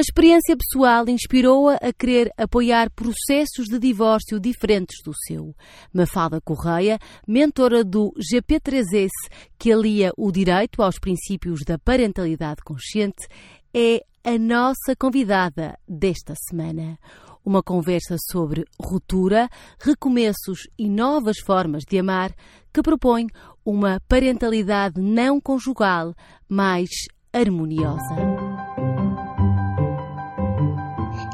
A experiência pessoal inspirou-a a querer apoiar processos de divórcio diferentes do seu. Mafalda Correia, mentora do GP3S, que alia o direito aos princípios da parentalidade consciente, é a nossa convidada desta semana. Uma conversa sobre ruptura, recomeços e novas formas de amar que propõe uma parentalidade não conjugal mais harmoniosa.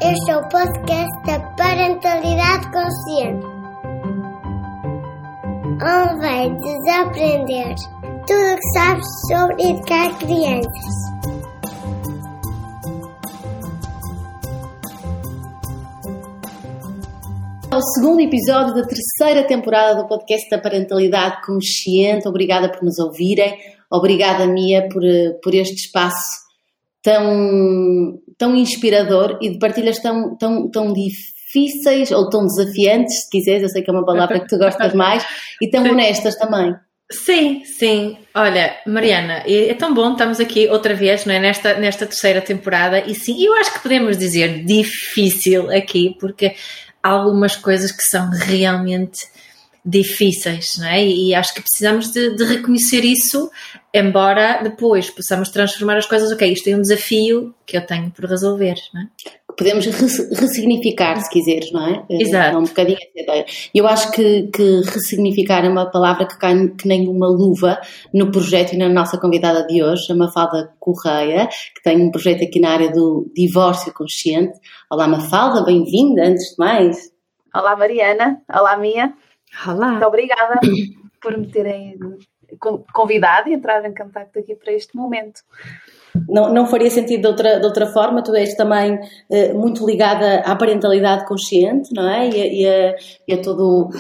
Este é o podcast da Parentalidade Consciente, onde vai desaprender tudo o que sabes sobre educar crianças. o segundo episódio da terceira temporada do podcast da Parentalidade Consciente. Obrigada por nos ouvirem. Obrigada, Mia, por, por este espaço tão, tão inspirador e de partilhas tão, tão, tão difíceis ou tão desafiantes, se quiseres. Eu sei que é uma palavra que tu gostas mais e tão honestas também. Sim, sim. Olha, Mariana, é tão bom, estamos aqui outra vez, não é? Nesta, nesta terceira temporada, e sim, eu acho que podemos dizer difícil aqui, porque algumas coisas que são realmente difíceis, não é? E acho que precisamos de, de, reconhecer isso, embora depois possamos transformar as coisas. Ok, isto é um desafio que eu tenho por resolver, não é? Podemos ressignificar, se quiseres, não é? Exato. É um bocadinho essa ideia. Eu acho que, que ressignificar é uma palavra que cai que nem uma luva no projeto e na nossa convidada de hoje, a Mafalda Correia, que tem um projeto aqui na área do divórcio consciente. Olá, Mafalda, bem-vinda, antes de mais. Olá, Mariana. Olá, Mia. Olá. Muito obrigada por me terem convidado e entrar em contato aqui para este momento. Não, não faria sentido de outra, de outra forma, tu és também eh, muito ligada à parentalidade consciente, não é? E a, e a, e a todo,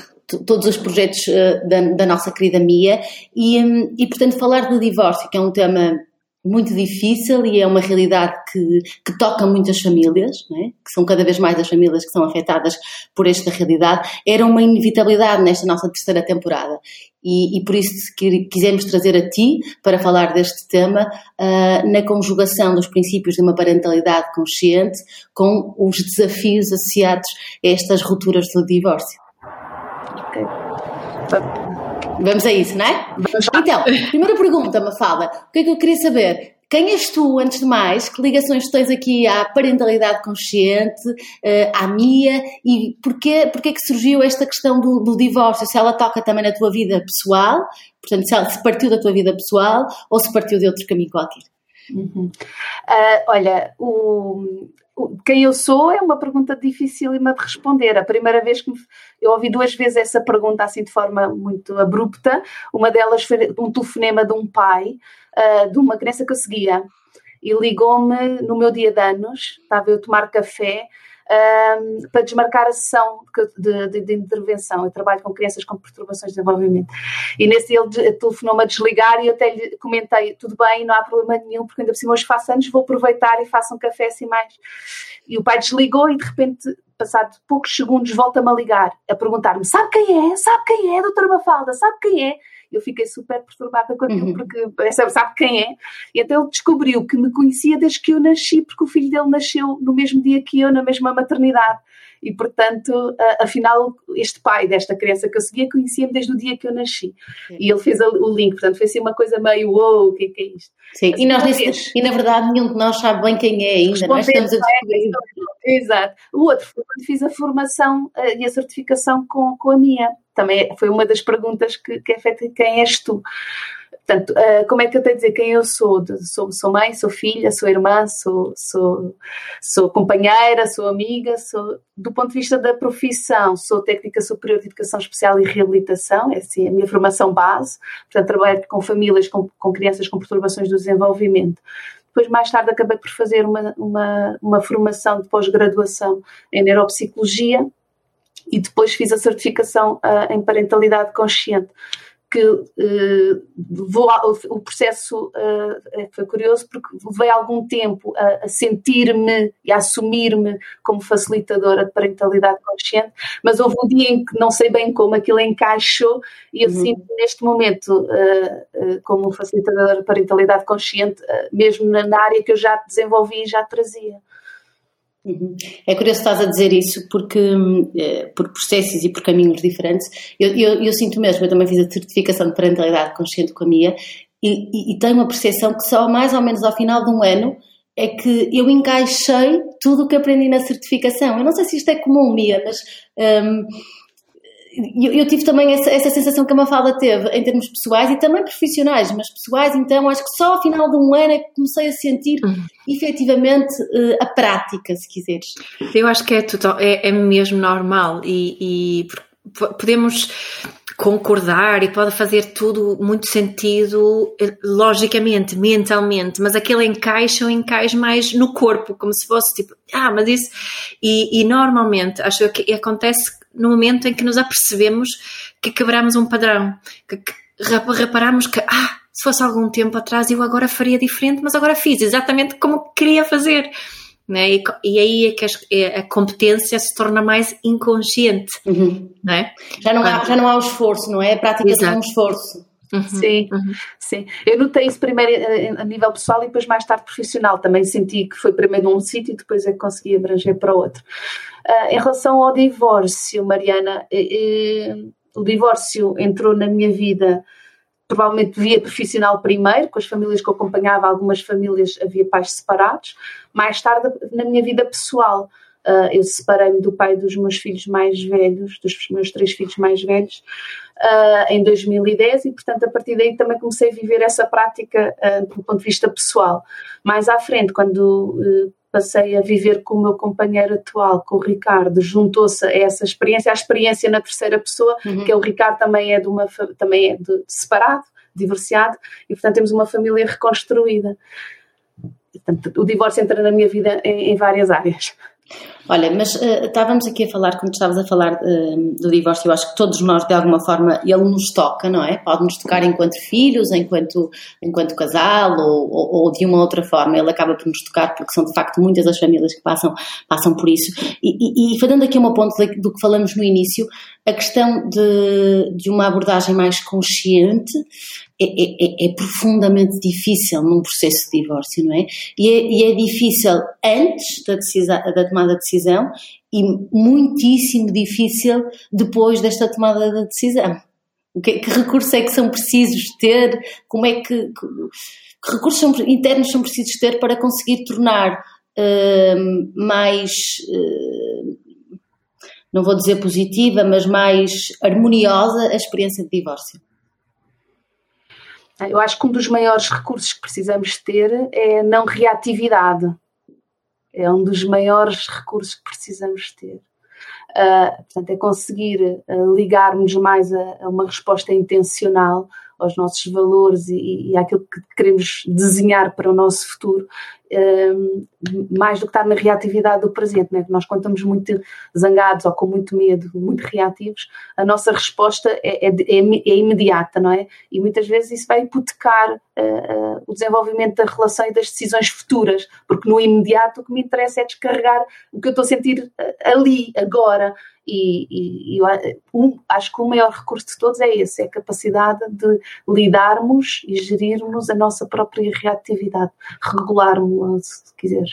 todos os projetos uh, da, da, nossa querida Mia e, um, e, portanto, falar do divórcio, que é um tema muito difícil e é uma realidade que, que toca muitas famílias, é? que são cada vez mais as famílias que são afetadas por esta realidade, era uma inevitabilidade nesta nossa terceira temporada. E, e por isso que quisemos trazer a ti para falar deste tema uh, na conjugação dos princípios de uma parentalidade consciente com os desafios associados a estas rupturas do divórcio. Ok. Vamos a isso, não é? Então, primeira pergunta, Mafalda. O que é que eu queria saber? Quem és tu, antes de mais? Que ligações tens aqui à parentalidade consciente, eh, à Mia? E porquê, porquê que surgiu esta questão do, do, divórcio? Se ela toca também na tua vida pessoal, portanto, se, ela, se partiu da tua vida pessoal ou se partiu de outro caminho qualquer? Uhum. Uh, olha, o, quem eu sou é uma pergunta dificílima de responder. A primeira vez que me, eu ouvi duas vezes essa pergunta assim de forma muito abrupta, uma delas foi um telefonema de um pai uh, de uma criança que eu seguia. E ligou-me no meu dia de anos, estava eu a tomar café um, para desmarcar a sessão de, de, de, intervenção. Eu trabalho com crianças com perturbações de desenvolvimento. E nesse ele telefonou-me a desligar e eu até lhe comentei: tudo bem, não há problema nenhum, porque ainda por cima hoje faço anos, vou aproveitar e faço um café assim mais. E o pai desligou e de repente, passado poucos segundos, volta-me a ligar, a perguntar-me: sabe quem é? Sabe quem é, doutora Mafalda? Sabe quem é? Eu fiquei super perturbada com aquilo, uhum. porque sabe quem é. E então ele descobriu que me conhecia desde que eu nasci, porque o filho dele nasceu no mesmo dia que eu, na mesma maternidade. E, portanto, afinal, este pai desta criança que eu seguia conhecia-me desde o dia que eu nasci. Sim. E ele fez o link, portanto, foi assim uma coisa meio, uou, wow, o que é, que é isto? Sim, assim, e, nós e na verdade nenhum de nós sabe bem quem é ainda, nós estamos a descobrir. Exato. O outro foi quando fiz a formação uh, e a certificação com, com a minha. Também foi uma das perguntas que, que é feita: quem és tu? Portanto, uh, como é que eu tenho a dizer quem eu sou? Sou, sou mãe, sou filha, sou irmã, sou, sou, sou companheira, sou amiga, sou, do ponto de vista da profissão, sou técnica superior de educação especial e reabilitação, é assim a minha formação base, portanto trabalho com famílias com, com crianças com perturbações do desenvolvimento. Depois, mais tarde, acabei por fazer uma, uma, uma formação de pós-graduação em neuropsicologia e depois fiz a certificação uh, em parentalidade consciente que uh, levou o processo uh, foi curioso porque levei algum tempo a, a sentir-me e a assumir-me como facilitadora de parentalidade consciente, mas houve um dia em que não sei bem como aquilo encaixou e eu uhum. sinto neste momento como facilitadora de parentalidade consciente, mesmo na, na, área que eu já desenvolvi e já trazia. Uhum. É curioso estás a dizer isso porque eh, por processos e por caminhos diferentes. Eu, eu, eu, sinto mesmo, eu também fiz a certificação de parentalidade consciente com a Mia e, e, e tenho uma percepção que só mais ou menos ao final de um ano é que eu encaixei tudo o que aprendi na certificação. Eu não sei se isto é comum, Mia, mas um, eu, eu, tive também essa, essa, sensação que a Mafalda teve em termos pessoais e também profissionais, mas pessoais, então acho que só ao final de um ano é que comecei a sentir uhum. efetivamente uh, a prática, se quiseres. Eu acho que é, total, é, é mesmo normal e, e podemos concordar e pode fazer tudo muito sentido logicamente, mentalmente, mas aquele encaixa ou encaixa mais no corpo, como se fosse tipo, ah, mas isso. E, e normalmente acho que acontece no momento em que nos apercebemos que quebramos um padrão, que, que reparamos que, ah, se fosse algum tempo atrás eu agora faria diferente, mas agora fiz exatamente como queria fazer. Né? E, e aí é que a, é, a, competência se torna mais inconsciente. Uhum. Né? Já, não há, já não há o esforço, não é? A prática Exato. é um esforço. Uhum, sim, uhum. sim. Eu notei isso primeiro eh, a nível pessoal e depois mais tarde profissional. Também senti que foi primeiro num sítio e depois é que consegui abranger para outro. Uh, em relação ao divórcio, Mariana, eh, eh, o divórcio entrou na minha vida provavelmente via profissional primeiro, com as famílias que eu acompanhava, algumas famílias havia pais separados. Mais tarde, na minha vida pessoal, uh, eu separei-me do pai dos meus filhos mais velhos, dos meus três filhos mais velhos, uh, em 2010 e, portanto, a partir daí também comecei a viver essa prática uh, do ponto de vista pessoal. Mais à frente, quando passei a viver com o meu companheiro atual, com o Ricardo, juntou-se a essa experiência, a experiência na terceira pessoa, uhum. que é o Ricardo também é de uma também é de, separado, divorciado, e portanto temos uma família reconstruída. Portanto, o divórcio entra na minha vida em, em várias áreas. Olha, mas uh, estávamos aqui a falar, quando estavas a falar uh, do divórcio, eu acho que todos nós, de alguma forma, ele nos toca, não é? Pode-nos tocar enquanto filhos, enquanto, enquanto casal ou, ou, ou, de uma outra forma. Ele acaba por nos tocar porque são, de facto, muitas as famílias que passam, passam por isso. E, e, e fazendo aqui uma ponto do que falamos no início, a questão de, de uma abordagem mais consciente é, é, é, é, profundamente difícil num processo de divórcio, não é? E é, e é difícil antes da, decisão, da tomada de decisão e muitíssimo difícil depois desta tomada de decisão. Que, que recursos é que são precisos ter? Como é que, que, que recursos são, internos são precisos ter para conseguir tornar uh, mais uh, não vou dizer positiva, mas mais harmoniosa a experiência de divórcio? Eu acho que um dos maiores recursos que precisamos ter é a não reatividade. É um dos maiores recursos que precisamos ter. Uh, portanto, é conseguir uh, ligarmos mais a, a, uma resposta intencional aos nossos valores e, e àquilo que queremos desenhar para o nosso futuro mais do que estar na reatividade do presente. Né? Nós, quando estamos muito zangados ou com muito medo, muito reativos, a nossa resposta é, é, é, é imediata, não é? E muitas vezes isso vai hipotecar uh, uh, o desenvolvimento da relação e das decisões futuras, porque no imediato o que me interessa é descarregar o que eu estou a sentir ah, ali, agora. E, e, e um, acho que o maior recurso de todos é esse, é a capacidade de lidarmos e gerirmos a nossa própria reatividade, regularmos, se quiseres.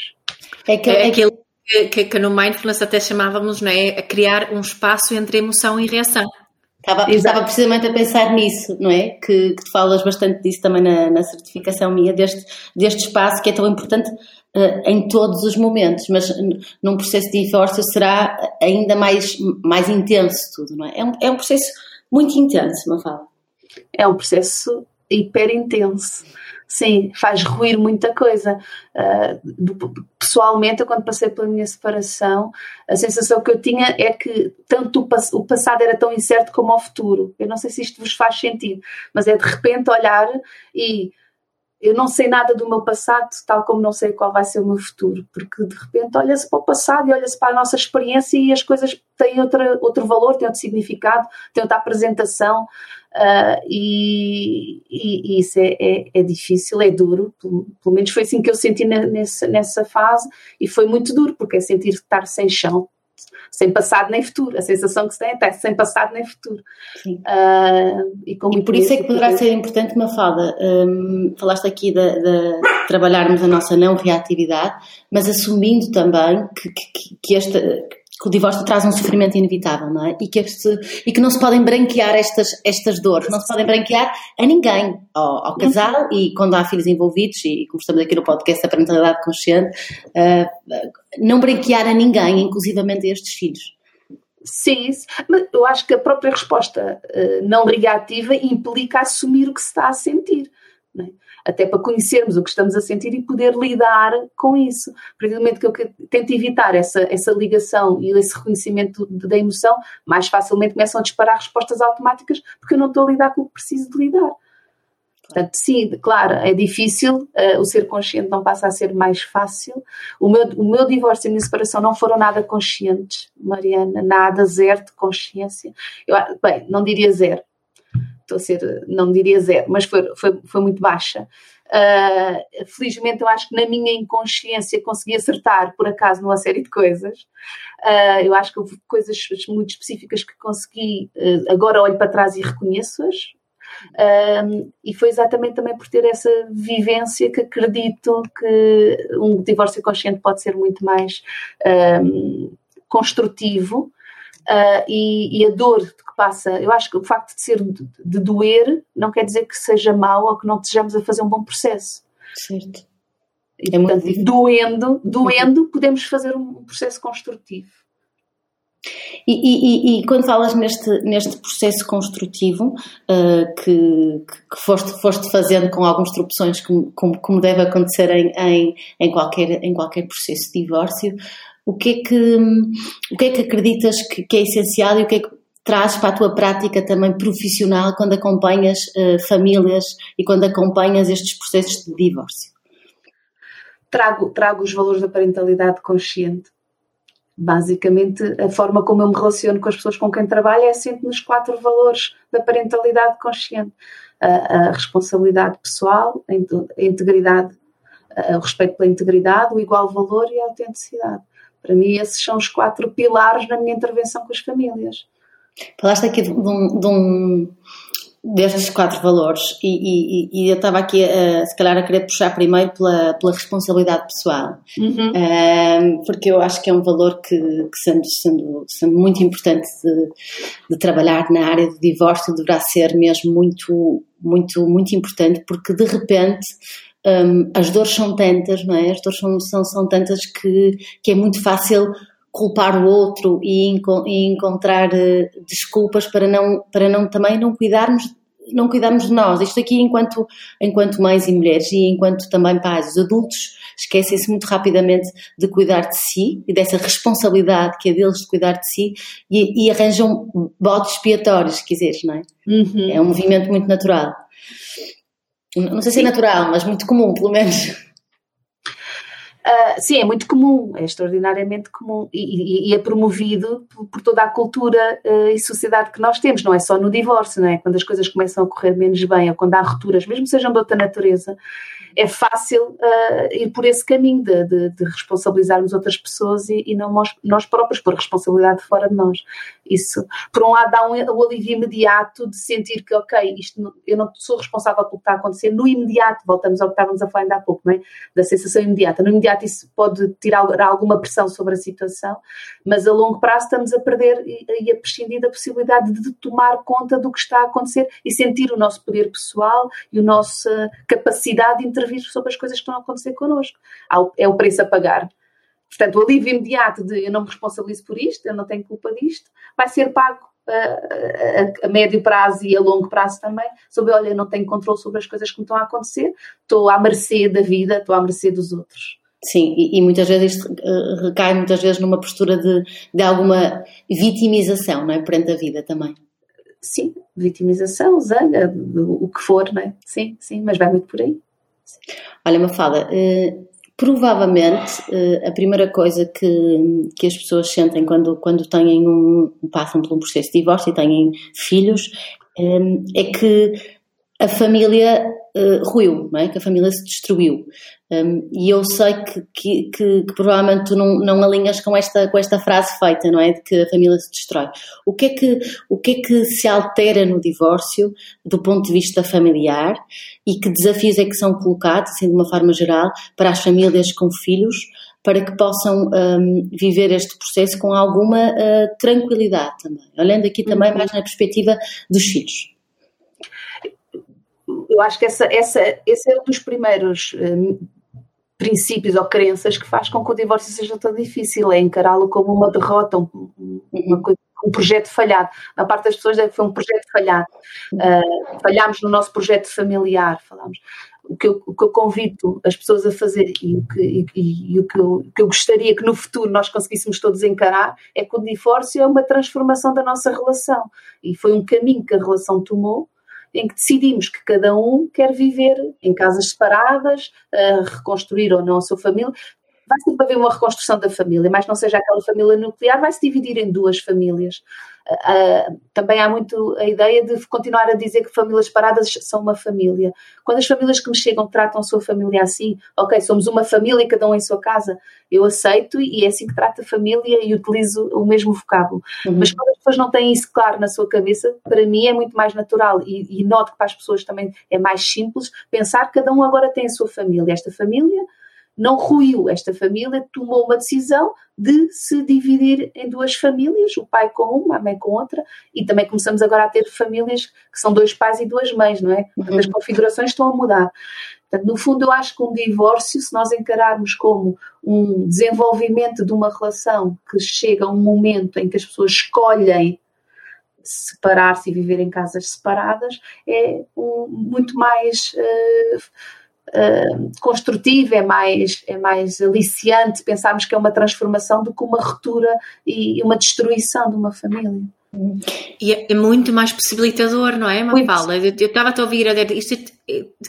É, que, é, é aquilo que, que, que, no Mindfulness até chamávamos, não é? A criar um espaço entre emoção e reação. Estava, estava precisamente a pensar nisso, não é? Que, que tu falas bastante disso também na, na certificação minha, deste, deste espaço que é tão importante uh, em todos os momentos, mas num processo de divórcio será ainda mais, mais intenso tudo, não é? É um, é um processo muito intenso, não fala? É um processo hiper intenso sim, faz ruir muita coisa. Uh, pessoalmente, eu, quando passei pela minha separação, a sensação que eu tinha é que tanto o, pass o, passado era tão incerto como o futuro. Eu não sei se isto vos faz sentido, mas é de repente olhar e eu não sei nada do meu passado, tal como não sei qual vai ser o meu futuro, porque de repente olha-se para o passado e olha-se para a nossa experiência e as coisas têm outra, outro valor, têm outro significado, têm outra apresentação. Uh, e, e, isso é, é, é, difícil, é duro, pelo, pelo, menos foi assim que eu senti nessa, nessa fase, e foi muito duro, porque é sentir estar sem chão, sem passado nem futuro. A sensação que se tem é sem passado nem futuro. Uh, e, e, por isso é que poderá ser importante, Mafalda, um, falaste aqui de, de, trabalharmos a nossa não reatividade, mas assumindo também que, que, que esta que o divórcio traz um sofrimento inevitável, não é? E que, e que não se podem branquear estas, estas dores, não se podem branquear a ninguém, ao, ao casal e quando há filhos envolvidos, e como estamos aqui no podcast da parentalidade consciente, uh, não branquear a ninguém, inclusivamente a estes filhos. Sim, mas eu acho que a própria resposta uh, não reativa implica assumir o que se está a sentir. É? Até para conhecermos o que estamos a sentir e poder lidar com isso. A partir do momento que eu tento evitar essa, essa ligação e esse reconhecimento da emoção, mais facilmente começam a disparar respostas automáticas porque eu não estou a lidar com o que preciso de lidar. Portanto, sim, claro, é difícil, uh, o ser consciente não passa a ser mais fácil. O meu, o meu divórcio e a minha separação não foram nada conscientes, Mariana, nada, zero de consciência. Eu, bem, não diria zero, estou a ser, não diria zero, mas foi, foi, foi muito baixa. Uh, felizmente, eu acho que na minha inconsciência consegui acertar, por acaso, numa série de coisas. Uh, eu acho que houve coisas muito específicas que consegui, uh, agora olho para trás e reconheço-as. e foi exatamente também por ter essa vivência que acredito que um divórcio consciente pode ser muito mais construtivo Uh, e, e, a dor que passa, eu acho que o facto de ser de, de, doer não quer dizer que seja mau ou que não estejamos a fazer um bom processo. Certo. E, é portanto, doendo, doendo, podemos fazer um processo construtivo. E, e, e, quando falas neste, neste processo construtivo uh, que, que foste, foste fazendo com algumas tropeções, como, como, como deve acontecer em, em, em, qualquer, em qualquer processo de divórcio, o que é que, o que, é que acreditas que, que é essencial e o que é que trazes para a tua prática também profissional quando acompanhas uh, famílias e quando acompanhas estes processos de divórcio? Trago, trago os valores da parentalidade consciente. Basicamente, a forma como eu me relaciono com as pessoas com quem trabalho é sempre nos quatro valores da parentalidade consciente: a, a responsabilidade pessoal, a integridade, o respeito pela integridade, o igual valor e a autenticidade. Para mim, esses são os quatro pilares na minha intervenção com as famílias. Falaste aqui de um, de um destes quatro valores e, e, e, eu estava aqui a, se calhar a querer puxar primeiro pela, pela responsabilidade pessoal uhum. um, porque eu acho que é um valor que, que sendo, sendo, sendo, muito importante de, de, trabalhar na área do divórcio deverá ser mesmo muito muito muito importante porque de repente um, as dores são tantas, não é? As dores são, são, são tantas que, que é muito fácil culpar o outro e, e encontrar uh, desculpas para não, para não também não cuidarmos não cuidarmos de nós. Isto aqui enquanto, enquanto mães e mulheres e enquanto também pais, os adultos esquecem-se muito rapidamente de cuidar de si e dessa responsabilidade que é deles de cuidar de si e, e arranjam botes expiatórios, se quiseres, não é? Uhum. É um movimento muito natural. Não sei se é natural, mas muito comum, pelo menos. Uh, sim, é muito comum, é extraordinariamente comum e, e, e é promovido por, por, toda a cultura uh, e sociedade que nós temos, não é só no divórcio, não é? Quando as coisas começam a correr menos bem ou quando há rupturas, mesmo sejam de outra natureza, é fácil uh, ir por esse caminho de, de, de responsabilizarmos outras pessoas e, e, não nós, nós próprios, por responsabilidade fora de nós. Isso, por um lado, dá um, um alívio imediato de sentir que, ok, isto, eu não sou responsável pelo que está a acontecer, no imediato, voltamos ao que estávamos a falar ainda há pouco, não é? da sensação imediata. No imediato, isso pode tirar alguma pressão sobre a situação, mas a longo prazo estamos a perder e, e a prescindir da possibilidade de tomar conta do que está a acontecer e sentir o nosso poder pessoal e a nossa capacidade de intervir sobre as coisas que estão a acontecer connosco. É o preço a pagar. Portanto, o alívio imediato de eu não me responsabilizo por isto, eu não tenho culpa disto, vai ser pago a, a, a, médio prazo e a longo prazo também, sobre, olha, eu não tenho controle sobre as coisas que me estão a acontecer, estou à mercê da vida, estou à mercê dos outros. Sim, e, e muitas vezes isto recai muitas vezes numa postura de, de alguma vitimização, não é? Perante a vida também. Sim, vitimização, zanga, o que for, não é? Sim, sim, mas vai muito por aí. Olha, Mafalda, uh, provavelmente uh, a primeira coisa que, que as pessoas sentem quando, quando têm um, passam por um processo de divórcio e têm filhos eh, é que a família uh, ruiu, não é? que a família se destruiu. Um, e eu sei que, que, que, que, provavelmente tu não, não alinhas com esta, com esta frase feita, não é? De que a família se destrói. O que, é que, o que é que se altera no divórcio do ponto de vista familiar e que desafios é que são colocados, assim de uma forma geral, para as famílias com filhos, para que possam um, viver este processo com alguma uh, tranquilidade também, olhando aqui também uhum. mais na perspectiva dos filhos eu acho que essa, essa, esse é um dos primeiros um, princípios ou crenças que faz com que o divórcio seja tão difícil, é encará-lo como uma derrota, um, uma coisa, um projeto falhado. Na parte das pessoas é que foi um projeto falhado. Uh, falhámos no nosso projeto familiar, falamos. O que, eu, o que eu convido as pessoas a fazer e o, que, e, e o que, eu, que eu gostaria que no futuro nós conseguíssemos todos encarar é que o divórcio é uma transformação da nossa relação. E foi um caminho que a relação tomou em que decidimos que cada um quer viver em casas separadas, reconstruir ou não a sua família. Vai sempre haver uma reconstrução da família, mas não seja aquela família nuclear, vai se dividir em duas famílias. Uh, também há muito a ideia de continuar a dizer que famílias paradas são uma família. Quando as famílias que me chegam tratam a sua família assim, ok, somos uma família, cada um em sua casa, eu aceito e é assim que trato a família e utilizo o mesmo vocábulo. Uhum. Mas quando as pessoas não têm isso claro na sua cabeça, para mim é muito mais natural e, e noto que para as pessoas também é mais simples pensar que cada um agora tem a sua família. Esta família não ruiu. Esta família tomou uma decisão de se dividir em duas famílias, o pai com uma, a mãe com outra, e também começamos agora a ter famílias que são dois pais e duas mães, não é? Uhum. As configurações estão a mudar. Portanto, no fundo, eu acho que um divórcio, se nós encararmos como um desenvolvimento de uma relação que chega a um momento em que as pessoas escolhem separar-se e viver em casas separadas, é um, muito mais. Uh, uh, construtivo, é mais, é mais aliciante pensarmos que é uma transformação do que uma ruptura e uma destruição de uma família. E é, é muito mais possibilitador, não é, Mafalda? Eu estava a ouvir isto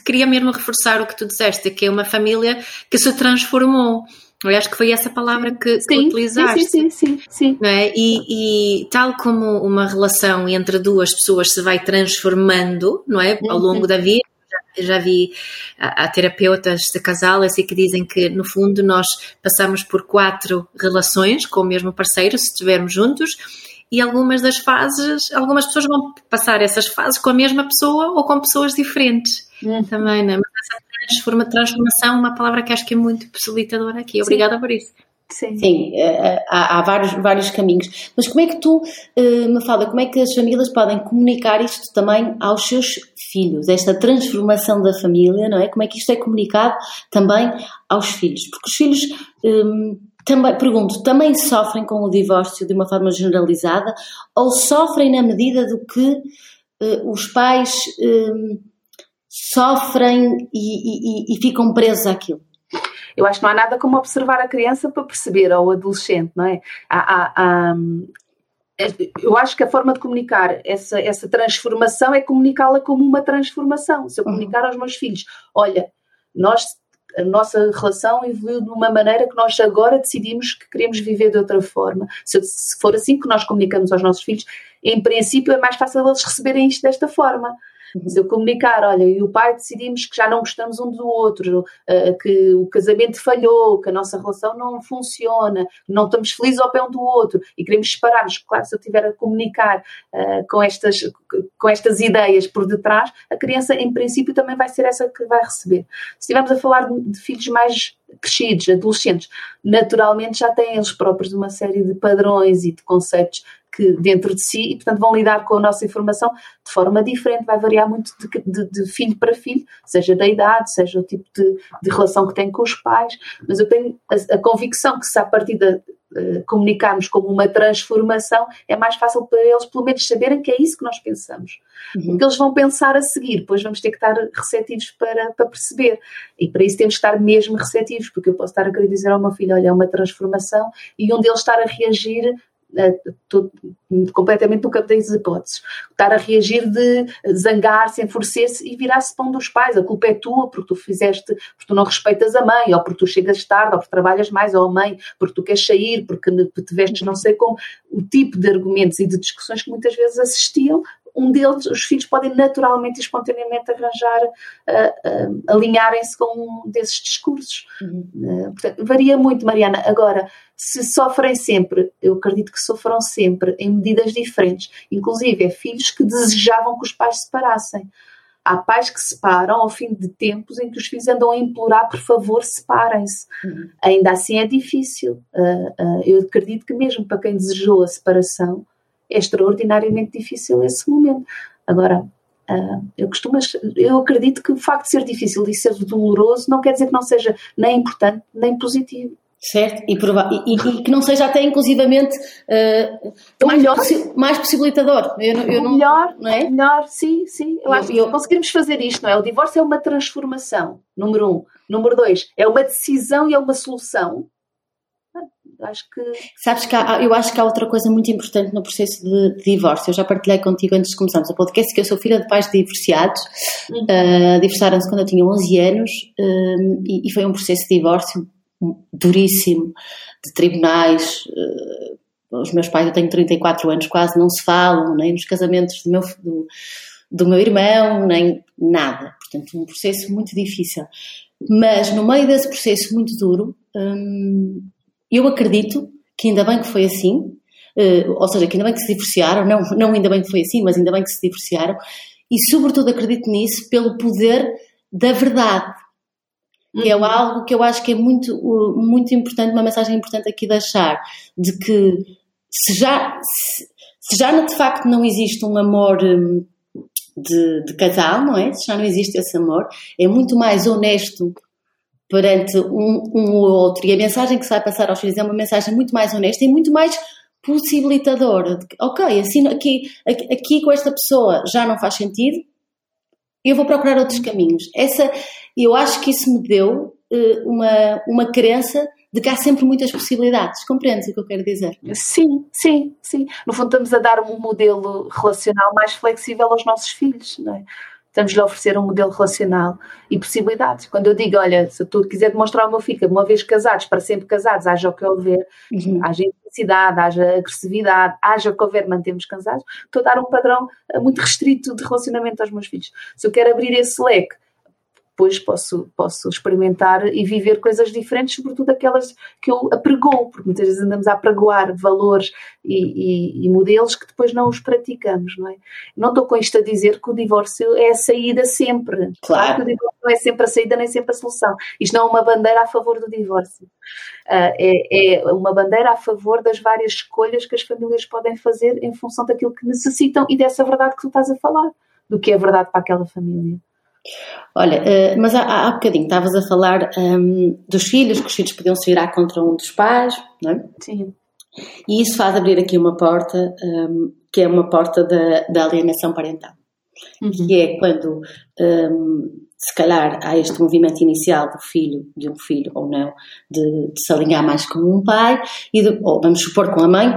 queria mesmo reforçar o que tu disseste, que é uma família que se transformou. Eu acho que foi essa palavra que, sim, que utilizaste. Sim, sim, sim. sim. É? E, e, tal como uma relação entre duas pessoas se vai transformando, não é? Ao longo uhum. da vida, já vi a, terapeutas de casal assim que dizem que no fundo nós passamos por quatro relações com o mesmo parceiro se estivermos juntos e algumas das fases, algumas pessoas vão passar essas fases com a mesma pessoa ou com pessoas diferentes uhum. também, né? Mas essa transformação é uma palavra que acho que é muito possibilitadora aqui. Obrigada Sim. por isso. Sim, Sim eh, eh, há, há, vários, vários caminhos. Mas como é que tu, eh, me fala, como é que as famílias podem comunicar isto também aos seus filhos? Esta transformação da família, não é? Como é que isto é comunicado também aos filhos? Porque os filhos, hum, também, pergunto, também sofrem com o divórcio de uma forma generalizada ou sofrem na medida do que os pais hum, sofrem e, e, e ficam presos àquilo? Eu acho que não há nada como observar a criança para perceber, ou o adolescente, não é? Há, há, há, eu acho que a forma de comunicar essa, essa transformação é comunicá-la como uma transformação. Se eu uhum. comunicar aos meus filhos, olha, nós a nossa relação evoluiu de uma maneira que nós agora decidimos que queremos viver de outra forma. Se, se for assim que nós comunicamos aos nossos filhos, em princípio é mais fácil eles receberem isto desta forma. Se eu comunicar, olha, e o pai decidimos que já não gostamos um do outro, uh, que o casamento falhou, que a nossa relação não funciona, não estamos felizes ao pé um do outro e queremos separar-nos. Claro, se eu estiver a comunicar uh, com, estas, com estas ideias por detrás, a criança, em princípio, também vai ser essa que vai receber. Se estivermos a falar de, de filhos mais crescidos, adolescentes, naturalmente já têm eles próprios uma série de padrões e de conceitos que dentro de si e, portanto, vão lidar com a nossa informação de forma diferente, vai variar muito de, de, de filho para filho, seja da idade, seja o tipo de, de relação que tem com os pais, mas eu tenho a, a convicção que se a partir da uh, comunicarmos como uma transformação, é mais fácil para eles, pelo menos, saberem que é isso que nós pensamos. Uhum. O que eles vão pensar a seguir, depois vamos ter que estar receptivos para, para perceber. E para isso temos que estar mesmo receptivos, porque eu posso estar a querer dizer ao meu filho: olha, é uma transformação, e um deles estar a reagir Estou completamente no campo das hipóteses. Estar a reagir de zangar-se, enfurecer-se e virar-se um dos pais. A culpa é tua porque tu fizeste, porque tu não respeitas a mãe, ou porque tu chegas tarde, ou porque trabalhas mais, ou a mãe, porque tu queres sair, porque te vestes não sei como. O tipo de argumentos e de discussões que muitas vezes assistiam um deles, os filhos podem naturalmente e espontaneamente arranjar, uh, uh, alinharem-se com um desses discursos. Uhum. Uh, portanto, varia muito, Mariana. Agora, se sofrem sempre, eu acredito que sofram sempre, em medidas diferentes, inclusive é filhos que desejavam que os pais se separassem. Há pais que se separam ao fim de tempos em que os filhos andam a implorar, por favor, separem-se. Uhum. Ainda assim é difícil. eu acredito que mesmo para quem desejou a separação, é extraordinariamente difícil esse momento. Agora, uh, eu costumo, eu acredito que o facto de ser difícil e ser doloroso não quer dizer que não seja nem importante nem positivo. Certo, e, e, e, que não seja até inclusivamente uh, mais, melhor. Possi mais possibilitador. Eu, eu não, melhor, não é? melhor, sim, sim. Eu, eu acho que eu, conseguirmos fazer isto, não é? O divórcio é uma transformação, número um. Número dois, é uma decisão e é uma solução acho que. Sabes que há, eu acho que há outra coisa muito importante no processo de, de, divórcio. Eu já partilhei contigo antes de começarmos a podcast que eu sou filha de pais divorciados. Uhum. Uh, divorciaram-se quando eu tinha 11 anos uh, e, e, foi um processo de divórcio duríssimo, de tribunais. Uh, os meus pais, eu tenho 34 anos, quase não se falam, nem nos casamentos do meu, do, do meu irmão, nem nada. Portanto, um processo muito difícil. Mas no meio desse processo muito duro, hum, eu acredito que ainda bem que foi assim, uh, ou seja, que ainda bem que se divorciaram, não, não ainda bem que foi assim, mas ainda bem que se divorciaram, e sobretudo acredito nisso pelo poder da verdade, que é uhum. algo que eu acho que é muito, muito importante, uma mensagem importante aqui deixar, de que se já, se, se já de facto não existe um amor hum, de, de casal, não é? Se já não existe esse amor, é muito mais honesto perante um, um ou outro. E a mensagem que se vai passar aos filhos é uma mensagem muito mais honesta e muito mais possibilitadora. Ok, assim, aqui, aqui, aqui com esta pessoa já não faz sentido, eu vou procurar outros caminhos. Essa, eu acho que isso me deu uh, uma, uma crença de que há sempre muitas possibilidades. Compreendes o que eu quero dizer? Sim, sim, sim. No fundo, estamos a dar um modelo relacional mais flexível aos nossos filhos, não é? Estamos-lhe a oferecer um modelo relacional e possibilidades. Quando eu digo, olha, se tu quiser demonstrar filho que uma vez casados, para sempre casados, haja o que houver, uhum. haja intensidade, haja agressividade, haja o que houver, mantemos casados, estou a dar um padrão eh, muito restrito de relacionamento aos meus filhos. Se eu quero abrir esse leque depois posso, posso experimentar e viver coisas diferentes, sobretudo aquelas que eu apregou, porque muitas vezes andamos a apregoar valores e, e, e, modelos que depois não os praticamos, não é? Não estou com isto a dizer que o divórcio é a saída sempre. Claro. Que o divórcio não é sempre a saída nem sempre a solução. Isto não é uma bandeira a favor do divórcio. Uh, é, é uma bandeira a favor das várias escolhas que as famílias podem fazer em função daquilo que necessitam e dessa verdade que tu estás a falar, do que é verdade para aquela família. Olha, uh, mas há, há bocadinho estavas a falar um, dos filhos, que os filhos podiam se virar contra um dos pais, não é? Sim. E isso faz abrir aqui uma porta, um, que é uma porta da, da alienação parental. Uhum. Que é quando um, se calhar há este movimento inicial do filho, de um filho ou não, de, de se alinhar mais com um pai, e de, ou vamos supor com a mãe,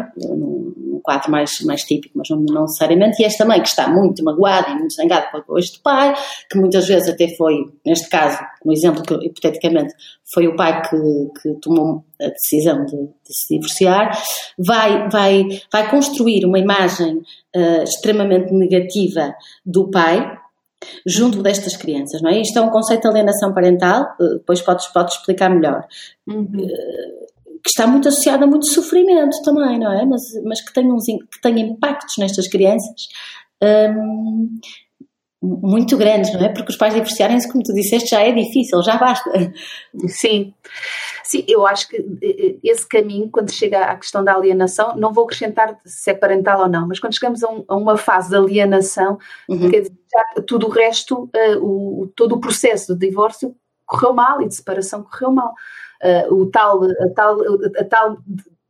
quadro mais, mais típico, mas não, não, necessariamente, e esta mãe que está muito magoada e muito zangada com este pai, que muitas vezes até foi, neste caso, no exemplo que hipoteticamente foi o pai que, que tomou a decisão de, de, se divorciar, vai, vai, vai construir uma imagem uh, extremamente negativa do pai, junto destas crianças, não é? Isto é um conceito de alienação parental, eh, depois podes, podes explicar melhor, uhum. Eh, que está muito associado a muito sofrimento também, não é? Mas, mas que, tem uns, que tem impactos nestas crianças hum, muito grandes, não é? Porque os pais divorciarem-se, como tu disseste, já é difícil, já basta. Sim. Sim, eu acho que eh, esse caminho, quando chega à questão da alienação, não vou acrescentar se é parental ou não, mas quando chegamos a, um, a uma fase de alienação, uhum. quer dizer, já tudo o resto, uh, o, todo o processo de divórcio correu mal e de separação correu mal. Uh, o tal, a, tal, a tal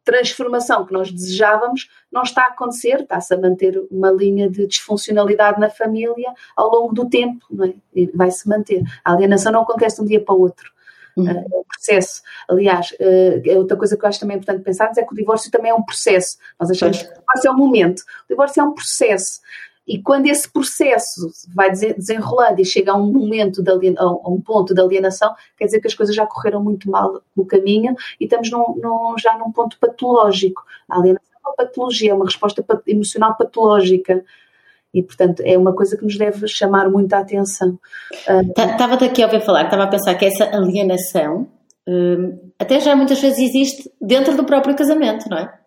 transformação que nós desejávamos não está a acontecer, está-se a manter uma linha de disfuncionalidade na família ao longo do tempo, é? vai-se manter. A alienação não acontece de um dia para o outro. Uhum. É um processo. Aliás, é outra coisa que eu acho também importante pensarmos é que o divórcio também é um processo. Nós achamos que o divórcio é um momento. O divórcio é um processo. E quando esse processo vai desenrolando e chega a um momento, de alien, a um ponto de alienação, quer dizer que as coisas já correram muito mal no caminho e estamos num, num, já num ponto patológico. A alienação é uma patologia, é uma resposta emocional patológica E, portanto, é uma coisa que nos deve chamar muita atenção. Estava-te aqui a ouvir falar, estava a pensar que essa alienação hum, até já muitas vezes existe dentro do próprio casamento, não é?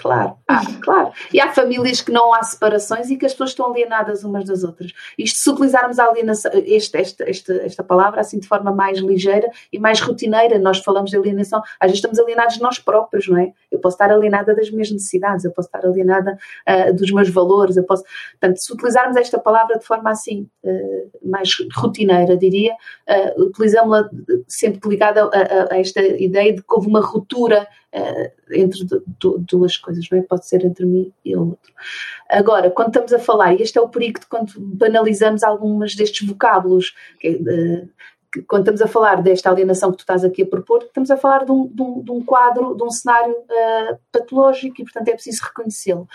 Claro, ah, claro. E há famílias que não há separações e que as pessoas estão alienadas umas das outras. Isto, se utilizarmos a alienação, este, esta, esta, esta palavra assim de forma mais ligeira e mais rotineira, nós falamos de alienação, às vezes estamos alienados de nós próprios, não é? Eu posso estar alienada das minhas necessidades, eu posso estar alienada uh, dos meus valores, eu posso. Portanto, se utilizarmos esta palavra de forma assim, uh, mais rotineira, diria, uh, utilizamos-la sempre ligada a, a, a, esta ideia de que houve uma ruptura entre duas coisas, não é? Pode ser entre mim e o outro. Agora, quando estamos a falar, e este é o perigo de quando banalizamos algumas destes vocábulos, que, quando estamos a falar desta alienação que tu estás aqui a propor, estamos a falar de um, de um, de um quadro, de um cenário uh, patológico e, portanto, é preciso reconhecê-lo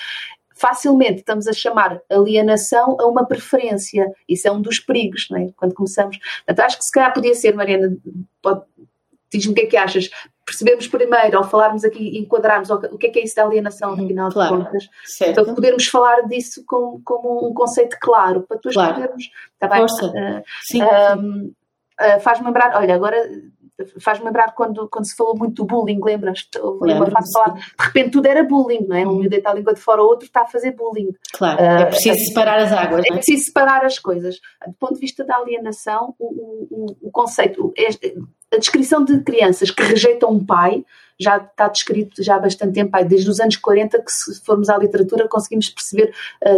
facilmente estamos a chamar alienação a uma preferência. Isso é um dos perigos, não é? Quando começamos. Portanto, acho que se calhar podia ser, Mariana, pode, diz-me o que é que achas. Percebemos primeiro, ao falarmos aqui, enquadrarmos o que é que é isso da alienação, uhum, afinal claro, de contas, certo. para podermos falar disso como, como um conceito claro, para depois claro. podermos. Tá bem? Força. Uh, sim, um, uh, Faz-me lembrar, olha, agora faz-me lembrar quando, quando se falou muito do bullying, lembras? Lembro, falar, de repente tudo era bullying, não é? Um uhum. deita a língua de fora, o outro está a fazer bullying. Claro, uh, é preciso separar as águas. É, é preciso separar as coisas. Do ponto de vista da alienação, o, o, o conceito, a descrição de crianças que rejeitam um pai já está descrito já há bastante tempo, desde os anos 40 que se formos à literatura conseguimos perceber uh,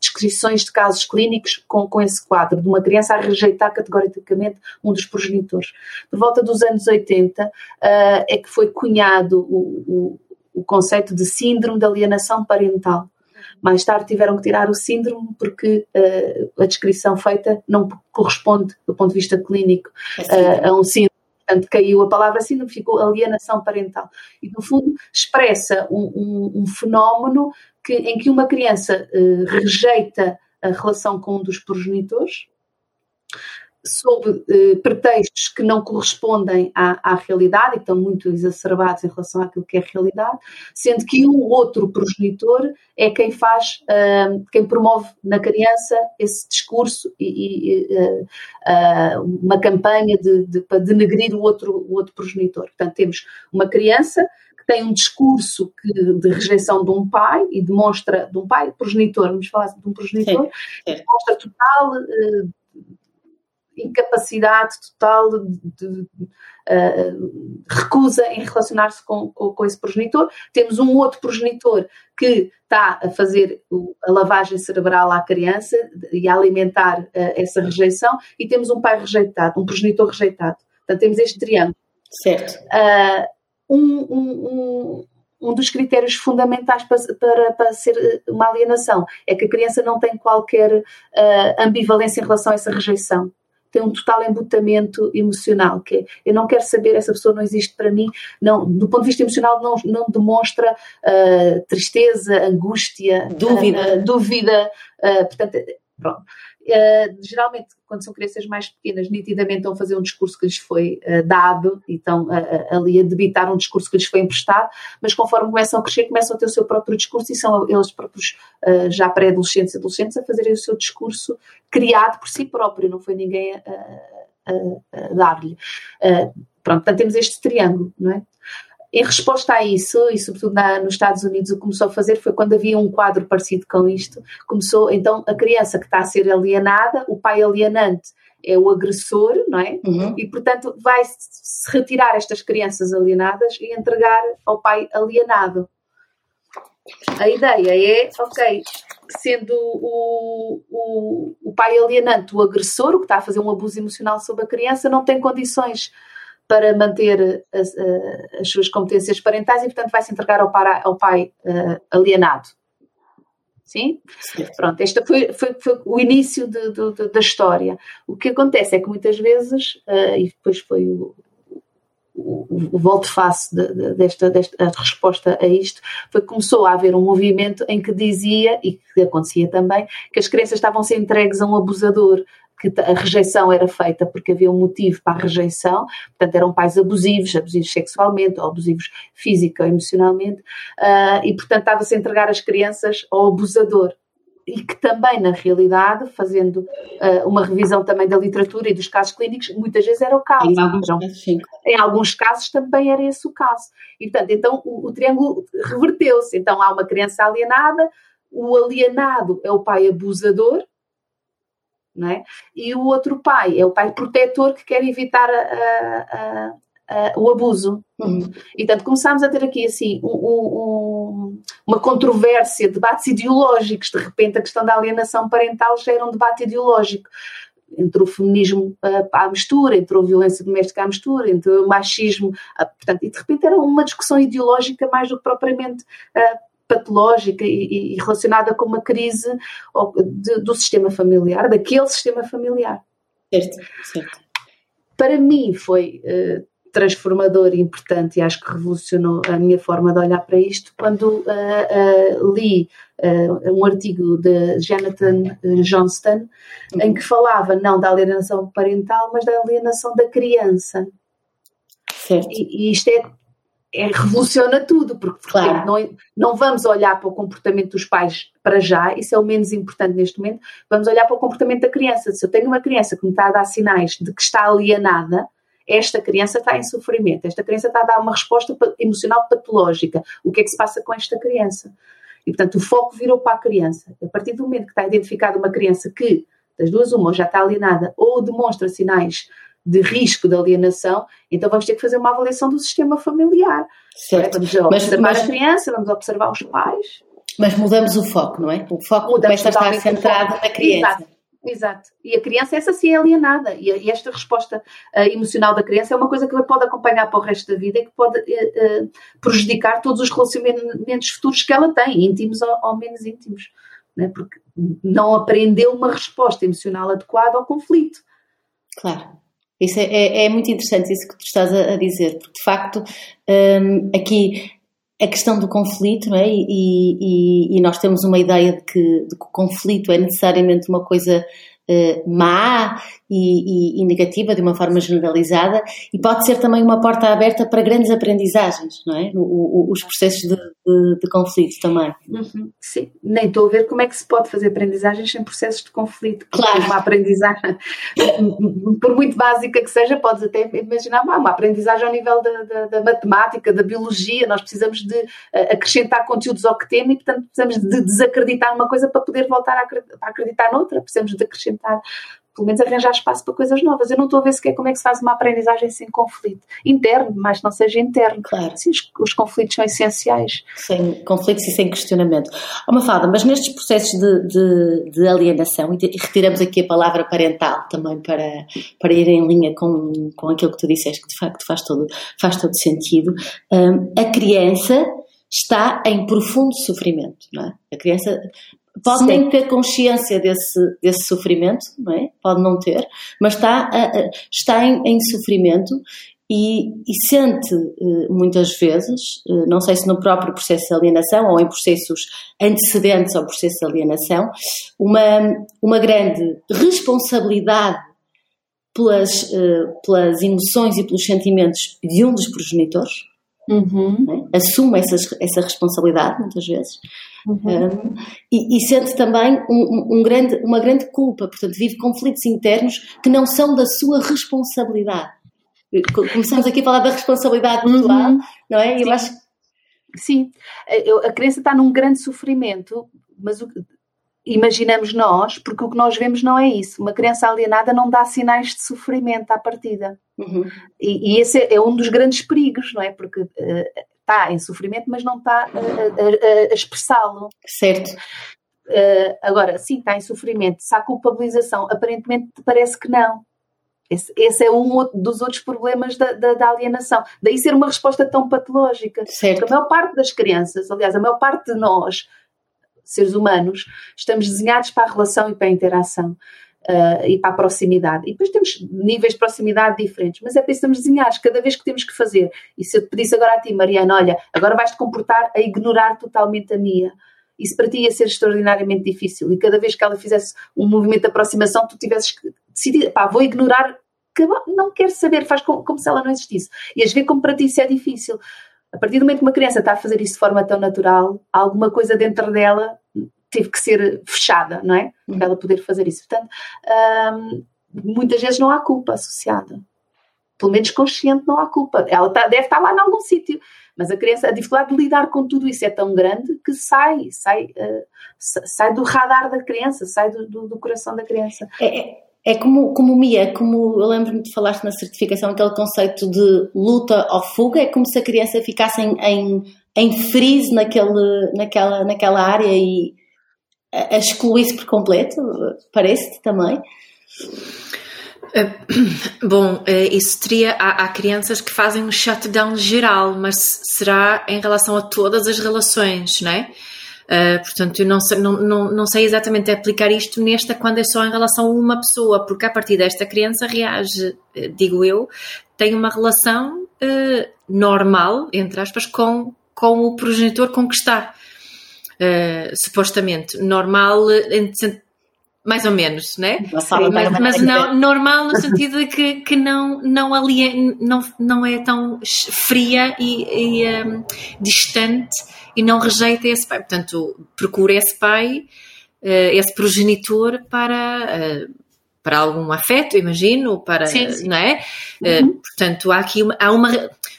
descrições de casos clínicos com, com esse quadro, de uma criança a rejeitar categoricamente um dos progenitores. Por volta dos anos 80 uh, é que foi cunhado o, o, o conceito de síndrome de alienação parental. Mais tarde tiveram que tirar o síndrome porque uh, a descrição feita não corresponde, do ponto de vista clínico, uh, a um síndrome portanto caiu a palavra síndrome, ficou alienação parental. E no fundo expressa um, um, um fenómeno que, em que uma criança uh, rejeita a relação com um dos progenitores, sob eh, pretextos que não correspondem à, à, realidade e estão muito exacerbados em relação àquilo que é a realidade, sendo que um outro progenitor é quem faz, uh, quem promove na criança esse discurso e, e uh, uh, uma campanha de, de, para denegrir o outro, o outro progenitor. Portanto, temos uma criança que tem um discurso que, de rejeição de um pai e demonstra, de um pai, progenitor, vamos falar de um progenitor, sim, demonstra total incapacidade total de, de uh, recusa em relacionar-se com, com, com, esse progenitor. Temos um outro progenitor que está a fazer a lavagem cerebral à criança e a alimentar uh, essa rejeição, e temos um pai rejeitado, um progenitor rejeitado. Portanto, temos este triângulo. Certo. Uh, um, um, um um dos critérios fundamentais para, para, para, ser uma alienação é que a criança não tem qualquer uh, ambivalência em relação a essa rejeição tem um total embutamento emocional, que é, eu não quero saber, essa pessoa não existe para mim, não, do ponto de vista emocional não, não demonstra uh, tristeza, angústia, dúvida, uh, dúvida uh, portanto, pronto. Uh, geralmente, quando são crianças mais pequenas, nitidamente estão a fazer um discurso que lhes foi uh, dado e estão uh, ali a debitar um discurso que lhes foi emprestado, mas conforme começam a crescer, começam a ter o seu próprio discurso e são eles próprios, já pré-adolescentes e adolescentes, a fazerem o seu discurso criado por si próprio, não foi ninguém a, a, a dar-lhe. pronto, portanto, temos este triângulo, não é? Em resposta a isso, e sobretudo na, nos Estados Unidos, o que começou a fazer foi quando havia um quadro parecido com isto, começou então a criança que está a ser alienada, o pai alienante é o agressor, não é? Uhum. E portanto vai-se retirar estas crianças alienadas e entregar ao pai alienado. A ideia é, ok, sendo o, o, o pai alienante o agressor, o que está a fazer um abuso emocional sobre a criança, não tem condições para manter as, as, suas competências parentais e, portanto, vai-se entregar ao, para, ao pai uh, alienado. Sim? Sim? Pronto, este foi, foi, foi o início de, de, da história. O que acontece é que muitas vezes, uh, e depois foi o, o, o volte-face de, desta, desta resposta a isto, foi que começou a haver um movimento em que dizia, e que acontecia também, que as crianças estavam a ser entregues a um abusador, que a rejeição era feita porque havia um motivo para a rejeição, portanto eram pais abusivos, abusivos sexualmente ou abusivos física ou emocionalmente, uh, e portanto estava-se a entregar as crianças ao abusador. e que também, na realidade, fazendo uh, uma revisão também da literatura e dos casos clínicos, muitas vezes era o caso. Em alguns, então, casos, em alguns casos também era esse o caso. E, portanto, então o, o triângulo reverteu-se. Então há uma criança alienada, o alienado é o pai abusador, não é? e o outro pai é o pai protetor que quer evitar a, a, uh, o abuso. Uhum. E portanto começámos a ter aqui assim um, um, uma controvérsia, debates ideológicos. De repente a questão da alienação parental já era um debate ideológico. Entre o feminismo uh, à mistura, entre a violência doméstica à mistura, entre o machismo, portanto, e de repente era uma discussão ideológica mais do que propriamente uh, patológica e, e, relacionada com uma crise de, do sistema familiar, daquele sistema familiar. Certo, certo. Para mim foi uh, transformador e importante e acho que revolucionou a minha forma de olhar para isto quando uh, uh, li uh, um artigo de Jonathan Johnston uhum. em que falava não da alienação parental mas da alienação da criança certo. E, e isto é, é, revoluciona tudo porque claro. não, não vamos olhar para o comportamento dos pais para já, isso é o menos importante neste momento vamos olhar para o comportamento da criança se eu tenho uma criança que me está a dar sinais de que está alienada esta criança está em sofrimento, esta criança está a dar uma resposta emocional patológica. O que é que se passa com esta criança? E, portanto, o foco virou para a criança. A partir do momento que está identificada uma criança que, das duas, uma, já está alienada ou demonstra sinais de risco de alienação, então vamos ter que fazer uma avaliação do sistema familiar. Certo. Vamos observar mas, a criança, vamos observar os pais. Mas mudamos o foco, não é? O foco mudamos começa a estar centrado na criança. Exato. Exato. E a criança, essa sim é alienada. E, esta resposta uh, emocional da criança é uma coisa que pode acompanhar para o resto da vida e que pode uh, uh, prejudicar todos os relacionamentos futuros que ela tem, íntimos ou, ou menos íntimos. Né? Porque não aprendeu uma resposta emocional adequada ao conflito. Claro. Isso é, é, é muito interessante isso que tu estás a, a dizer, porque de facto um, aqui a questão do conflito, não é? E, e, e, nós temos uma ideia de que, de que o conflito é necessariamente uma coisa má e, e, e, negativa de uma forma generalizada e pode ser também uma porta aberta para grandes aprendizagens, não é? O, o, os processos de, de, de conflito também. Uhum, sim, nem estou a ver como é que se pode fazer aprendizagens sem processos de conflito. Claro. Uma aprendizagem, por muito básica que seja, podes até imaginar uma, uma aprendizagem ao nível da, da, da, matemática, da biologia. Nós precisamos de uh, acrescentar conteúdos ao que temos e, portanto, precisamos de desacreditar uma coisa para poder voltar a acreditar noutra. Precisamos de acrescentar pelo menos arranjar espaço para coisas novas. Eu não estou a ver sequer como é que se faz uma aprendizagem sem conflito. Interno, mas não seja interno. Claro. Sim, os, os, conflitos são essenciais. Sem conflitos e sem questionamento. Oh, Mafalda, mas nestes processos de, de, de alienação, e, de, e, retiramos aqui a palavra parental também para, para ir em linha com, com aquilo que tu disseste, que de facto faz todo, faz todo sentido, um, a criança está em profundo sofrimento, não é? A criança pode Sim. nem ter consciência desse, desse sofrimento, não é? Pode não ter, mas está, está em, em sofrimento e, e, sente eh, muitas vezes, eh, não sei se no próprio processo de alienação ou em processos antecedentes ao processo de alienação, uma, uma grande responsabilidade pelas, eh, pelas emoções e pelos sentimentos de um dos progenitores, uhum. é? assume essa, essa responsabilidade muitas vezes uhum. um, e, e, sente também um, um, grande, uma grande culpa, portanto vive conflitos internos que não são da sua responsabilidade. Começamos aqui a falar da responsabilidade pessoal, uhum. não é? E eu acho Sim, a criança está num grande sofrimento, mas o, imaginamos nós, porque o que nós vemos não é isso. Uma criança alienada não dá sinais de sofrimento à partida. Uhum. E, e, esse é, é, um dos grandes perigos, não é? Porque uh, está em sofrimento, mas não está a, a, a expressá-lo. Certo. Uh, agora, sim, está em sofrimento. Se há culpabilização, aparentemente parece que não. Esse, esse é um dos outros problemas da, da, da, alienação. Daí ser uma resposta tão patológica. Certo. Porque a maior parte das crianças, aliás, a maior parte de nós, seres humanos, estamos desenhados para a relação e para a interação. Uh, e para a proximidade. E depois temos níveis de proximidade diferentes, mas é estamos desenhados, cada vez que temos que fazer. E se eu te pedisse agora a ti, Mariana, olha, agora vais-te comportar a ignorar totalmente a Mia. Isso para ti ia ser extraordinariamente difícil. E cada vez que ela fizesse um movimento de aproximação, tu tivesses que decidir, pá, vou ignorar, não quero saber, faz como, como se ela não existisse. E às vezes, como para ti isso é difícil. A partir do momento que uma criança está a fazer isso de forma tão natural, alguma coisa dentro dela teve que ser fechada, não é? Para ela poder fazer isso. Portanto, hum, muitas vezes não há culpa associada. Pelo menos consciente não há culpa. Ela tá, deve estar lá em algum sítio. Mas a criança, a dificuldade de lidar com tudo isso é tão grande que sai, sai, uh, sai do radar da criança, sai do, do, do coração da criança. É, é, é como, como Mia, como eu lembro-me de falaste na certificação, aquele conceito de luta ou fuga, é como se a criança ficasse em, em, em freeze naquele, naquela, naquela área e a excluir-se por completo, parece-te também? Eh, bom, eh, isso teria. Há, há, crianças que fazem um shutdown geral, mas será em relação a todas as relações, não é? Uh, portanto, eu não sei, não, não, não sei exatamente aplicar isto nesta quando é só em relação a uma pessoa, porque a partir desta criança reage, digo eu, tem uma relação uh, normal, entre aspas, com, com o progenitor com que está. Uh, supostamente normal mais ou menos, né? Mas, mas não, normal no sentido de que, que não, não, alien, não, não é tão fria e, e um, distante e não rejeita esse pai. Portanto, procura esse pai, uh, esse progenitor para, uh, para algum afeto, imagino, para, sim, sim. não é? Uhum. Uh, portanto, há aqui uma, há uma,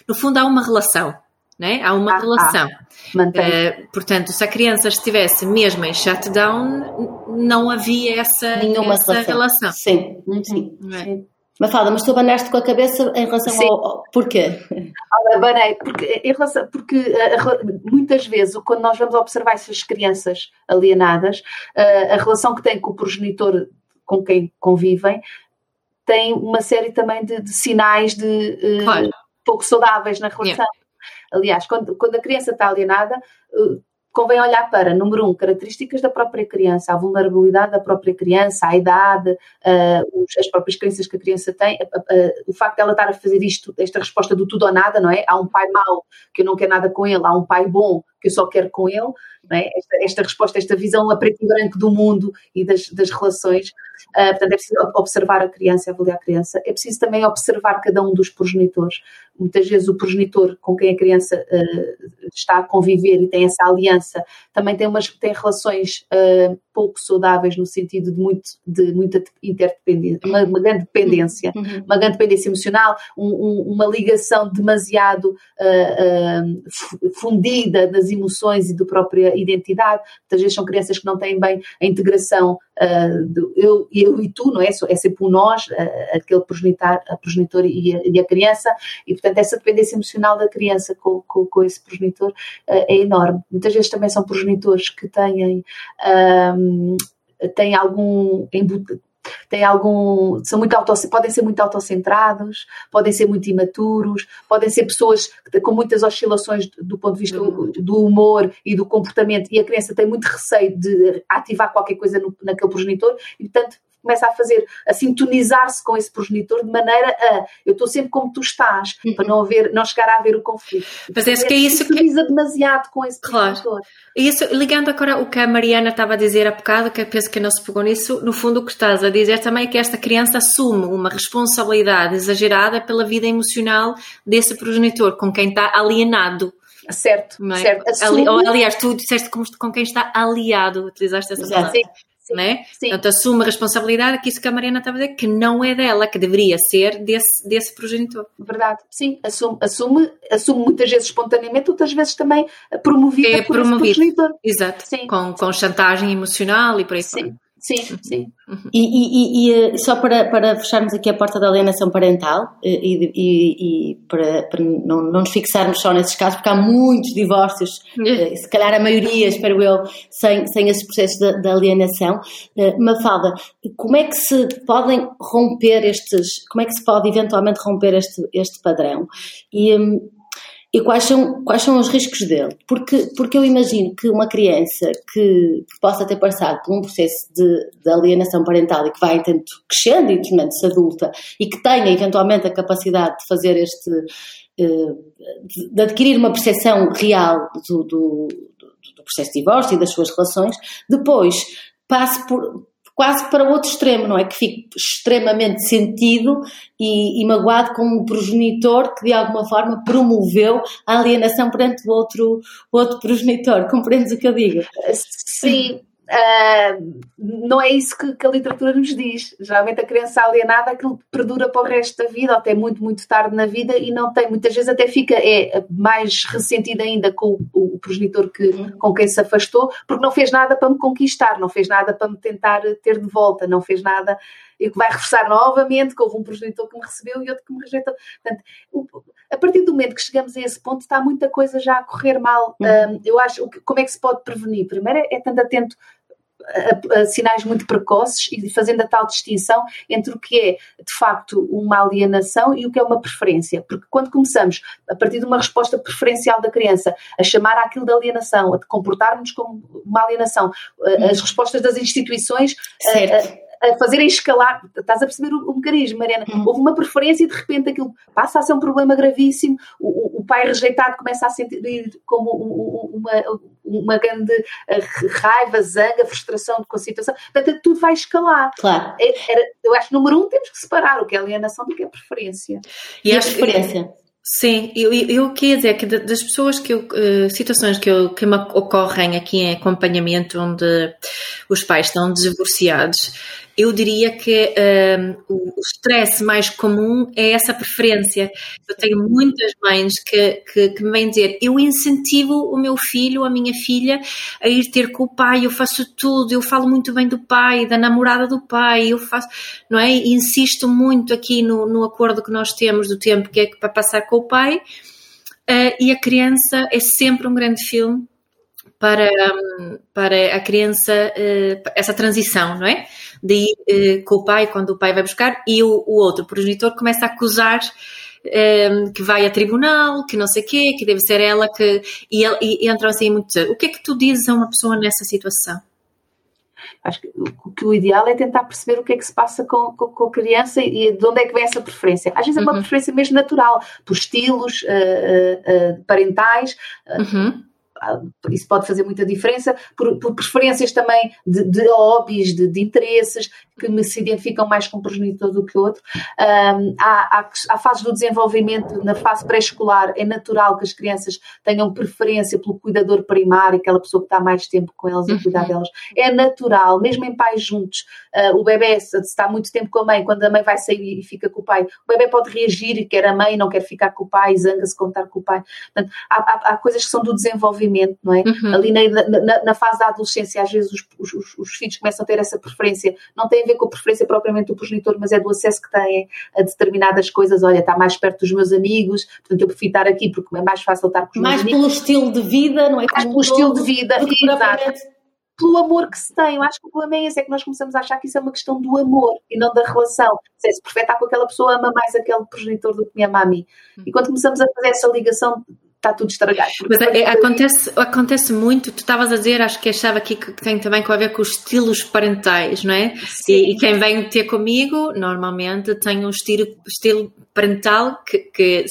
no fundo há uma relação, né? Há uma ah, relação. Ah. Uh, portanto, se a criança estivesse mesmo em shutdown, não havia essa, Nenhuma essa relação. relação. Sim, sim. É? sim. Mafalda, mas tu abanaste com a cabeça em relação Sim. ao, ao. Porquê? Abanei, porque, em relação, porque uh, muitas vezes, quando nós vamos observar essas crianças alienadas, uh, a relação que têm com o progenitor com quem convivem tem uma série também de, de sinais de uh, claro. pouco saudáveis na relação. Yeah. Aliás, quando, quando a criança está alienada, uh, convém olhar para, número um, características da própria criança, a vulnerabilidade da própria criança, a idade, uh, as próprias crenças que a criança tem, uh, uh, o facto dela estar a fazer isto, esta resposta do tudo ou nada, não é? Há um pai mau que eu não quero nada com ele, há um pai bom que eu só quero com ele, é? esta, esta, resposta, esta visão a preto e branco do mundo e das, das relações. Uh, portanto, é preciso observar a criança, avaliar a criança. É preciso também observar cada um dos progenitores. Muitas vezes o progenitor com quem a criança uh, está a conviver e tem essa aliança também tem, umas, tem relações uh, pouco saudáveis no sentido de, muito, de muita interdependência, uma, uma grande dependência, uhum. uhum. uma grande dependência emocional, um, um, uma ligação demasiado fundida das emoções e da própria identidade. Muitas vezes são crianças que não têm bem a integração uh, do eu, eu e tu, não é? É sempre o nós, uh, aquele progenitor, a progenitor e a, e a, criança, e portanto essa dependência emocional da criança com, com, com esse progenitor uh, é enorme. Muitas vezes também são progenitores que têm. Um, têm algum têm algum, são muito auto, podem ser muito autocentrados, podem ser muito imaturos, podem ser pessoas com muitas oscilações do ponto de vista do, do humor e do comportamento e a criança tem muito receio de ativar qualquer coisa no, naquele progenitor e portanto começa a fazer, a sintonizar-se com esse progenitor de maneira a eu estou sempre como tu estás, uhum. para não, haver, não chegar a haver o conflito. Mas é, que é isso que. demasiado com esse claro. progenitor. E isso, ligando agora o que a Mariana estava a dizer há bocado, que eu penso que não se pegou nisso, no fundo o que estás a dizer também é que esta criança assume uma responsabilidade exagerada pela vida emocional desse progenitor, com quem está alienado. Certo, é? certo. Assume... aliás, tu disseste com quem está aliado, utilizaste essa palavra. Sim, né? Sim. Portanto, assume a responsabilidade que isso que a Mariana estava a dizer, que não é dela, que deveria ser desse, desse progenitor. Verdade, sim, assume, assume, assume muitas vezes espontaneamente, outras vezes também promovida é por promovido. progenitor. Exato, sim. Com, com chantagem emocional e por aí sim. fora. Sim, sim. Uhum. E, e, e, eh, só para, para fecharmos aqui a porta da alienação parental eh, e, e, e para, para não, não, nos fixarmos só nesses casos, porque há muitos divórcios, eh, se calhar a maioria, espero eu, sem, sem esse processo de, de alienação. Mafalda, como é que se podem romper estes, como é que se pode eventualmente romper este, este padrão? E, hum, e quais são, quais são os riscos dele? Porque, porque eu imagino que uma criança que, possa ter passado por um processo de, de alienação parental e que vai então, crescendo e tornando-se adulta e que tenha eventualmente a capacidade de fazer este. Eh, de adquirir uma percepção real do, do, do processo de divórcio e das suas relações, depois passe por, quase para o outro extremo, não é? Que fique extremamente sentido e, e magoado com um progenitor que de alguma forma promoveu a alienação perante o outro, o outro progenitor. Compreendes o que eu digo? Sim, Uh, não é isso que, que, a literatura nos diz. Geralmente a criança alienada aquilo perdura para o resto da vida, ou até muito, muito tarde na vida, e não tem, muitas vezes até fica é, mais ressentida ainda com o, o progenitor que, uhum. com quem se afastou, porque não fez nada para me conquistar, não fez nada para me tentar ter de volta, não fez nada e que vai reforçar novamente que houve um progenitor que me recebeu e outro que me rejeitou. Portanto, a partir do momento que chegamos a esse ponto, está muita coisa já a correr mal. Uhum. Um, eu acho, como é que se pode prevenir? Primeiro é, é estando atento a, a, sinais muito precoces e fazendo a tal distinção entre o que é de facto uma alienação e o que é uma preferência. Porque quando começamos, a partir de uma resposta preferencial da criança, a chamar aquilo de alienação, a comportarmos como uma alienação, as respostas das instituições. Certo a fazerem escalar. Estás a perceber o, o mecanismo, Mariana? Hum. Houve uma preferência e de repente aquilo passa a ser um problema gravíssimo. O, o, o pai rejeitado começa a sentir como uma, uma grande eh, raiva, zanga, frustração com a situação. Portanto, tudo vai escalar. Claro. É, era, eu acho que, número um, temos que separar o que é alienação do que é preferência. E, e a preferência? Sim, eu, eu queria dizer que das pessoas que eu, uh, situações que, eu, que me ocorrem aqui em acompanhamento onde os pais estão divorciados, eu diria que um, o stress mais comum é essa preferência. Eu tenho muitas mães que, que, que, me vêm dizer: eu incentivo o meu filho, a minha filha, a ir ter com o pai, eu faço tudo, eu falo muito bem do pai, da namorada do pai, eu faço, não é? Insisto muito aqui no, no acordo que nós temos do tempo que é para passar com o pai. Uh, e a criança é sempre um grande filme para, para a criança uh, essa transição, não é? de ir uh, com o pai quando o pai vai buscar e o, o outro progenitor começa a acusar ehm, que vai a tribunal, que não sei o quê, que deve ser ela que. E, e, e entram assim muito. O que é que tu dizes a uma pessoa nessa situação? Acho que, que, o ideal é tentar perceber o que é que se passa com, com, com a criança e de onde é que vem essa preferência. Às vezes é uma uhum. preferência mesmo natural, por estilos uh, uh, parentais. Uhum. Ah, isso pode fazer muita diferença, por, por preferências também de, de hobbies, de, de, interesses, que me se identificam mais com um progenitor do que outro. Um, há, há, há, fases do desenvolvimento, na fase pré-escolar, é natural que as crianças tenham preferência pelo cuidador primário, aquela pessoa que está mais tempo com elas a cuidar uhum. delas. É natural, mesmo em pais juntos. Uh, o bebê, se está muito tempo com a mãe, quando a mãe vai sair e fica com o pai, o bebê pode reagir e quer a mãe, não quer ficar com o pai, zanga-se com estar com o pai. Portanto, há, há, há coisas que são do desenvolvimento não é? Uhum. Ali na, na, na, fase da adolescência, às vezes os, os, os, filhos começam a ter essa preferência, não tem a ver com a preferência propriamente do progenitor, mas é do acesso que têm a determinadas coisas. Olha, está mais perto dos meus amigos, portanto eu prefiro estar aqui porque é mais fácil estar com os mais meus amigos. Mais pelo estilo de vida, não é? Mais pelo estilo de vida, exato pelo amor que se tem. Eu acho que o problema é esse, é que nós começamos a achar que isso é uma questão do amor e não da relação. Se é se perfeita com aquela pessoa, ama mais aquele progenitor do que me ama a mim. E quando começamos a fazer essa ligação, está tudo estragado. Mas é, acontece, acontece muito, tu estavas a dizer, acho que achava aqui que tem também a ver com os estilos parentais, não é? E, e, quem vem ter comigo, normalmente, tem um estilo, estilo parental que, que,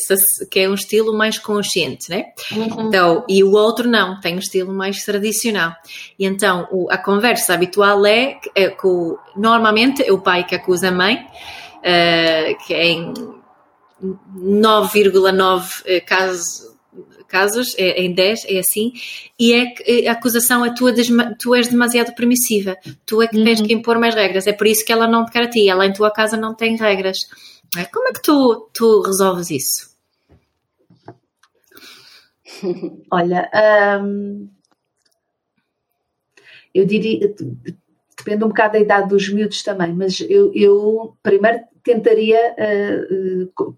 que é um estilo mais consciente, né? Uhum. Então, e o outro não, tem um estilo mais tradicional. E então, o, a conversa habitual é, é que o, normalmente é o pai que acusa a mãe, uh, que é em 9,9 casos casos, é, em 10 é assim, e é que a acusação é tu, tu és demasiado permissiva, tu é que tens uhum. que impor mais regras, é por isso que ela não te quer a ti, ela em tua casa não tem regras. É? Como é que tu, tu resolves isso? Olha, hum, eu diria, depende um bocado da idade dos miúdos também, mas eu, eu primeiro tentaria uh,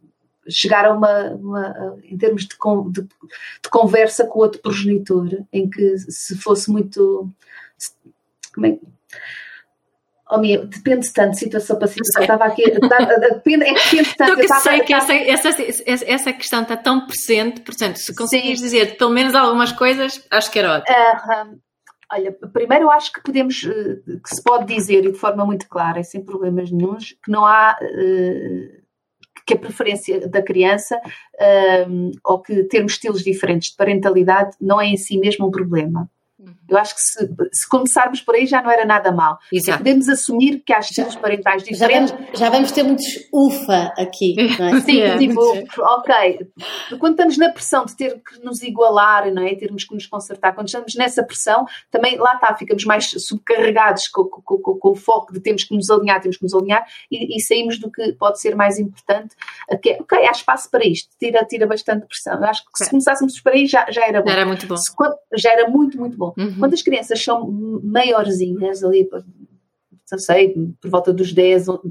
chegar a uma, uma em termos de, de, de, conversa com outro progenitor, em que se fosse muito. Como é Oh, minha, depende tanto de situação para situação. Estava aqui. Depende, é que depende tanto. Eu, eu sei que essa, essa, essa questão está tão presente, portanto, se conseguires dizer pelo menos algumas coisas, acho que era ótimo. Uh, olha, primeiro eu acho que podemos, eh, que se pode dizer e de forma muito clara e sem problemas nenhums, que não há. Uh, que a preferência da criança ou que termos estilos diferentes de parentalidade não é em si mesmo um problema. Eu acho que se, se, começarmos por aí já não era nada mal. É podemos assumir que há estilos já, parentais diferentes. Já vamos, já vamos, ter muitos ufa aqui, não é? Sim, yeah. tipo, ok, quando estamos na pressão de ter que nos igualar, não é? Termos que nos consertar, quando estamos nessa pressão, também lá está, ficamos mais subcarregados com, com, com, com o foco de temos que nos alinhar, temos que nos alinhar e, e, saímos do que pode ser mais importante, que é, ok, há espaço para isto, tira, tira bastante pressão. Eu acho que se começássemos por aí já, já era bom. Já era muito bom. Se, já era muito, muito bom. Uhum. Quando as crianças são maiorzinhas, ali, não sei, por volta dos 10, 9,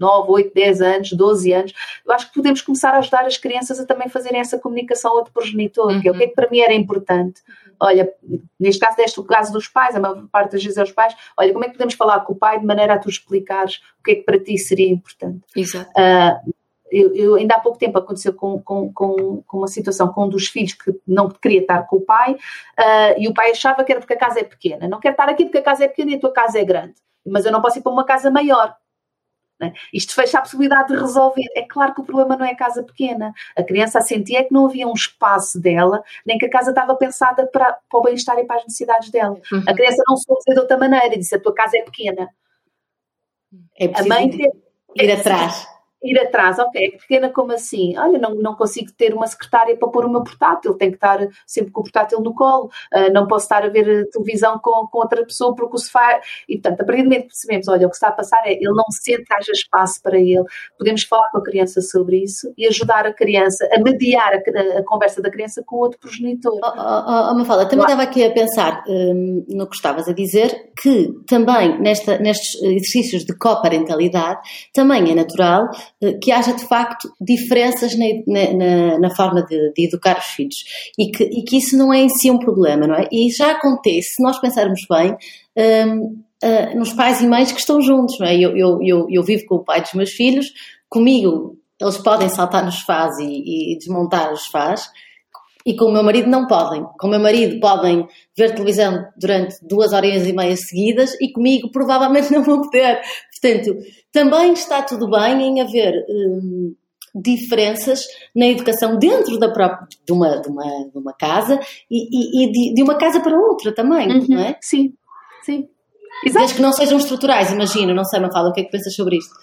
8, 10 anos, 12 anos, eu acho que podemos começar a ajudar as crianças a também fazerem essa comunicação ao outro progenitor, uhum. que é o que é que para mim era importante. Olha, neste caso deste o caso dos pais, a maior parte das vezes é os pais, olha, como é que podemos falar com o pai de maneira a tu explicares o que é que para ti seria importante. Exato. Uh, eu, eu, ainda há pouco tempo aconteceu com, com, com, com, uma situação com um dos filhos que não queria estar com o pai uh, e o pai achava que era porque a casa é pequena. Não quero estar aqui porque a casa é pequena e a tua casa é grande, mas eu não posso ir para uma casa maior. Né? Isto fecha a possibilidade de resolver. É claro que o problema não é a casa pequena. A criança sentia que não havia um espaço dela, nem que a casa estava pensada para, para o bem-estar e para as necessidades dela. Uhum. A criança não soube dizer de outra maneira, disse a tua casa é pequena. É a mãe ir, ir atrás ir atrás, ok, pequena como assim? Olha, não, não consigo ter uma secretária para pôr o meu portátil, tenho que estar sempre com o portátil no colo, uh, não posso estar a ver televisão com, com outra pessoa porque o sofá. E portanto, a partir do momento que percebemos, olha, o que está a passar é ele não sente que haja espaço para ele, podemos falar com a criança sobre isso e ajudar a criança a mediar a, a conversa da criança com o outro progenitor. Oh, oh, oh Mafalda, também estava aqui a pensar um, no que estavas a dizer, que também nesta, nestes exercícios de coparentalidade também é natural que haja de facto diferenças na, na, na forma de, de, educar os filhos e que, e que, isso não é em si um problema, não é? E já acontece, se nós pensarmos bem, um, uh, eh, nos pais e mães que estão juntos, não é? Eu, eu, eu, eu, vivo com o pai dos meus filhos, comigo eles podem saltar nos faz e, e desmontar os faz, e com o meu marido não podem. Com o meu marido podem ver televisão durante duas horas e meia seguidas e comigo provavelmente não vão poder. Portanto, também está tudo bem em haver hum, diferenças na educação dentro da própria, de, uma, de, uma, de uma casa e, e, e de, de, uma casa para outra também, uhum, não é? Sim, sim. Exato. Desde que não sejam estruturais, imagino, não sei, Mafalda, o que é que pensas sobre isto?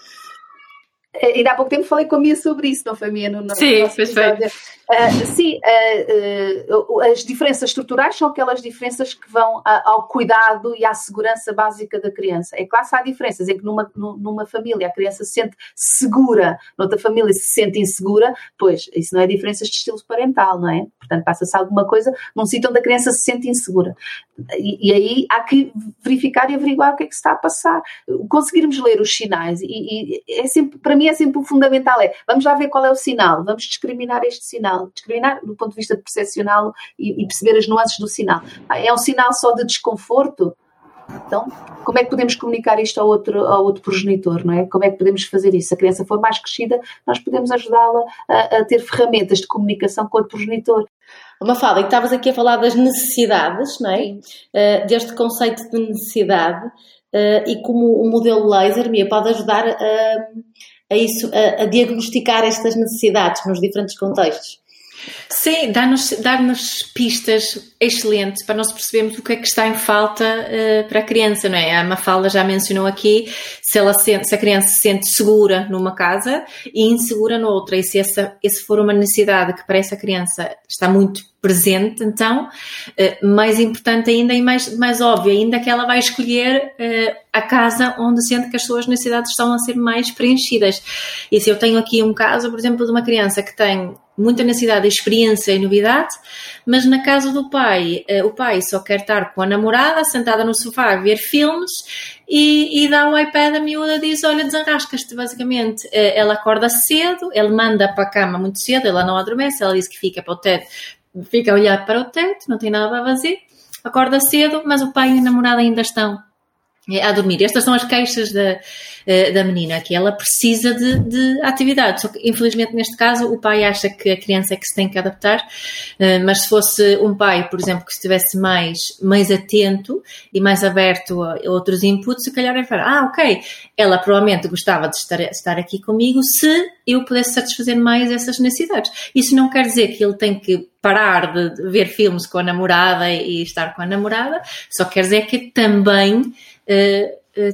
Ainda há pouco tempo falei com a Mia sobre isso, não foi, Mia? No, no sim, perfeito. Uh, sim, uh, uh, as diferenças estruturais são aquelas diferenças que vão ao cuidado e à segurança básica da criança. É claro que há diferenças em que numa, numa família a criança se sente segura, noutra família se sente insegura, pois isso não é diferenças de estilo parental, não é? Portanto, passa-se alguma coisa num sítio onde a criança se sente insegura. E, e, aí há que verificar e averiguar o que é que se está a passar. Conseguirmos ler os sinais, e, e é sempre, para mim é sempre o fundamental, é vamos lá ver qual é o sinal, vamos discriminar este sinal discriminar do ponto de vista percepcional e, e perceber as nuances do sinal. É um sinal só de desconforto? Então, como é que podemos comunicar isto ao outro, ao outro progenitor, não é? Como é que podemos fazer isso? Se a criança for mais crescida, nós podemos ajudá-la a, a, ter ferramentas de comunicação com o outro progenitor. Uma fala, e estavas aqui a falar das necessidades, não é? Uh, deste conceito de necessidade uh, e como o modelo laser me pode ajudar a, a isso, a, a diagnosticar estas necessidades nos diferentes contextos. Sim, dá-nos dá pistas excelentes para nós percebermos o que é que está em falta uh, para a criança, não é? A Mafalda já mencionou aqui se, ela sente, se a criança se sente segura numa casa e insegura noutra, e se essa, esse for uma necessidade que para essa criança está muito presente, então, uh, mais importante ainda e mais, mais óbvio ainda que ela vai escolher uh, a casa onde sente que as suas necessidades estão a ser mais preenchidas. E se eu tenho aqui um caso, por exemplo, de uma criança que tem muita necessidade de experiência e novidade, mas na casa do pai, uh, o pai só quer estar com a namorada, sentada no sofá a ver filmes e, e dá o iPad a miúda e diz: Olha, desenrascas-te, basicamente. ela acorda cedo, ele manda para a cama muito cedo, ela não adormece, ela diz que fica para o teto fica a olhar para o teto, não tem nada a fazer, acorda cedo, mas o pai e a namorada ainda estão a dormir. Estas são as queixas da, eh, da menina, que ela precisa de, de atividade. Só que, infelizmente, neste caso, o pai acha que a criança é que se tem que adaptar, eh, mas se fosse um pai, por exemplo, que estivesse mais, mais atento e mais aberto a outros inputs, se calhar ele falar, ah, ok, ela provavelmente gostava de estar, estar aqui comigo se eu pudesse satisfazer mais essas necessidades. Isso não quer dizer que ele tem que parar de ver filmes com a namorada e estar com a namorada, só quer dizer que também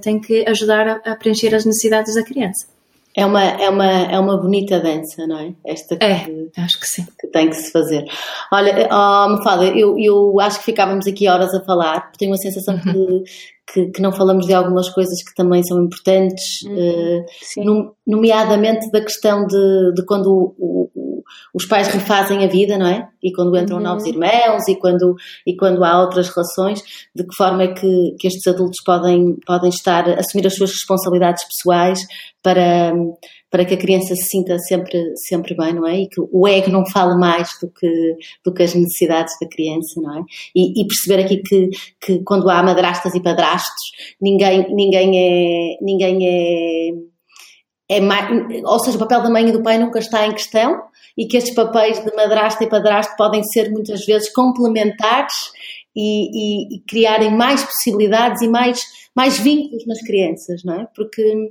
tem que ajudar a, preencher as necessidades da criança. É uma, é uma, é uma bonita dança, não é? Esta que, é, acho que sim. Que tem que se fazer. Olha, oh, Mafalda, eu, eu acho que ficávamos aqui horas a falar, porque tenho a sensação uhum. que, que, que, não falamos de algumas coisas que também são importantes, uhum. uh, nomeadamente da questão de, de quando o, o os pais refazem a vida, não é? E quando entram uhum. novos irmãos e quando, e quando há outras relações, de que forma é que, que estes adultos podem, podem estar, assumir as suas responsabilidades pessoais para, para que a criança se sinta sempre, sempre bem, não é? E que o ego não fale mais do que, do que as necessidades da criança, não é? E, e perceber aqui que, que quando há madrastas e padrastos, ninguém, ninguém é, ninguém é, é mais, ou seja, o papel da mãe e do pai nunca está em questão e que estes papéis de madrasta e padrasto podem ser muitas vezes complementares e, e, e criarem mais possibilidades e mais, mais vínculos nas crianças, não é? Porque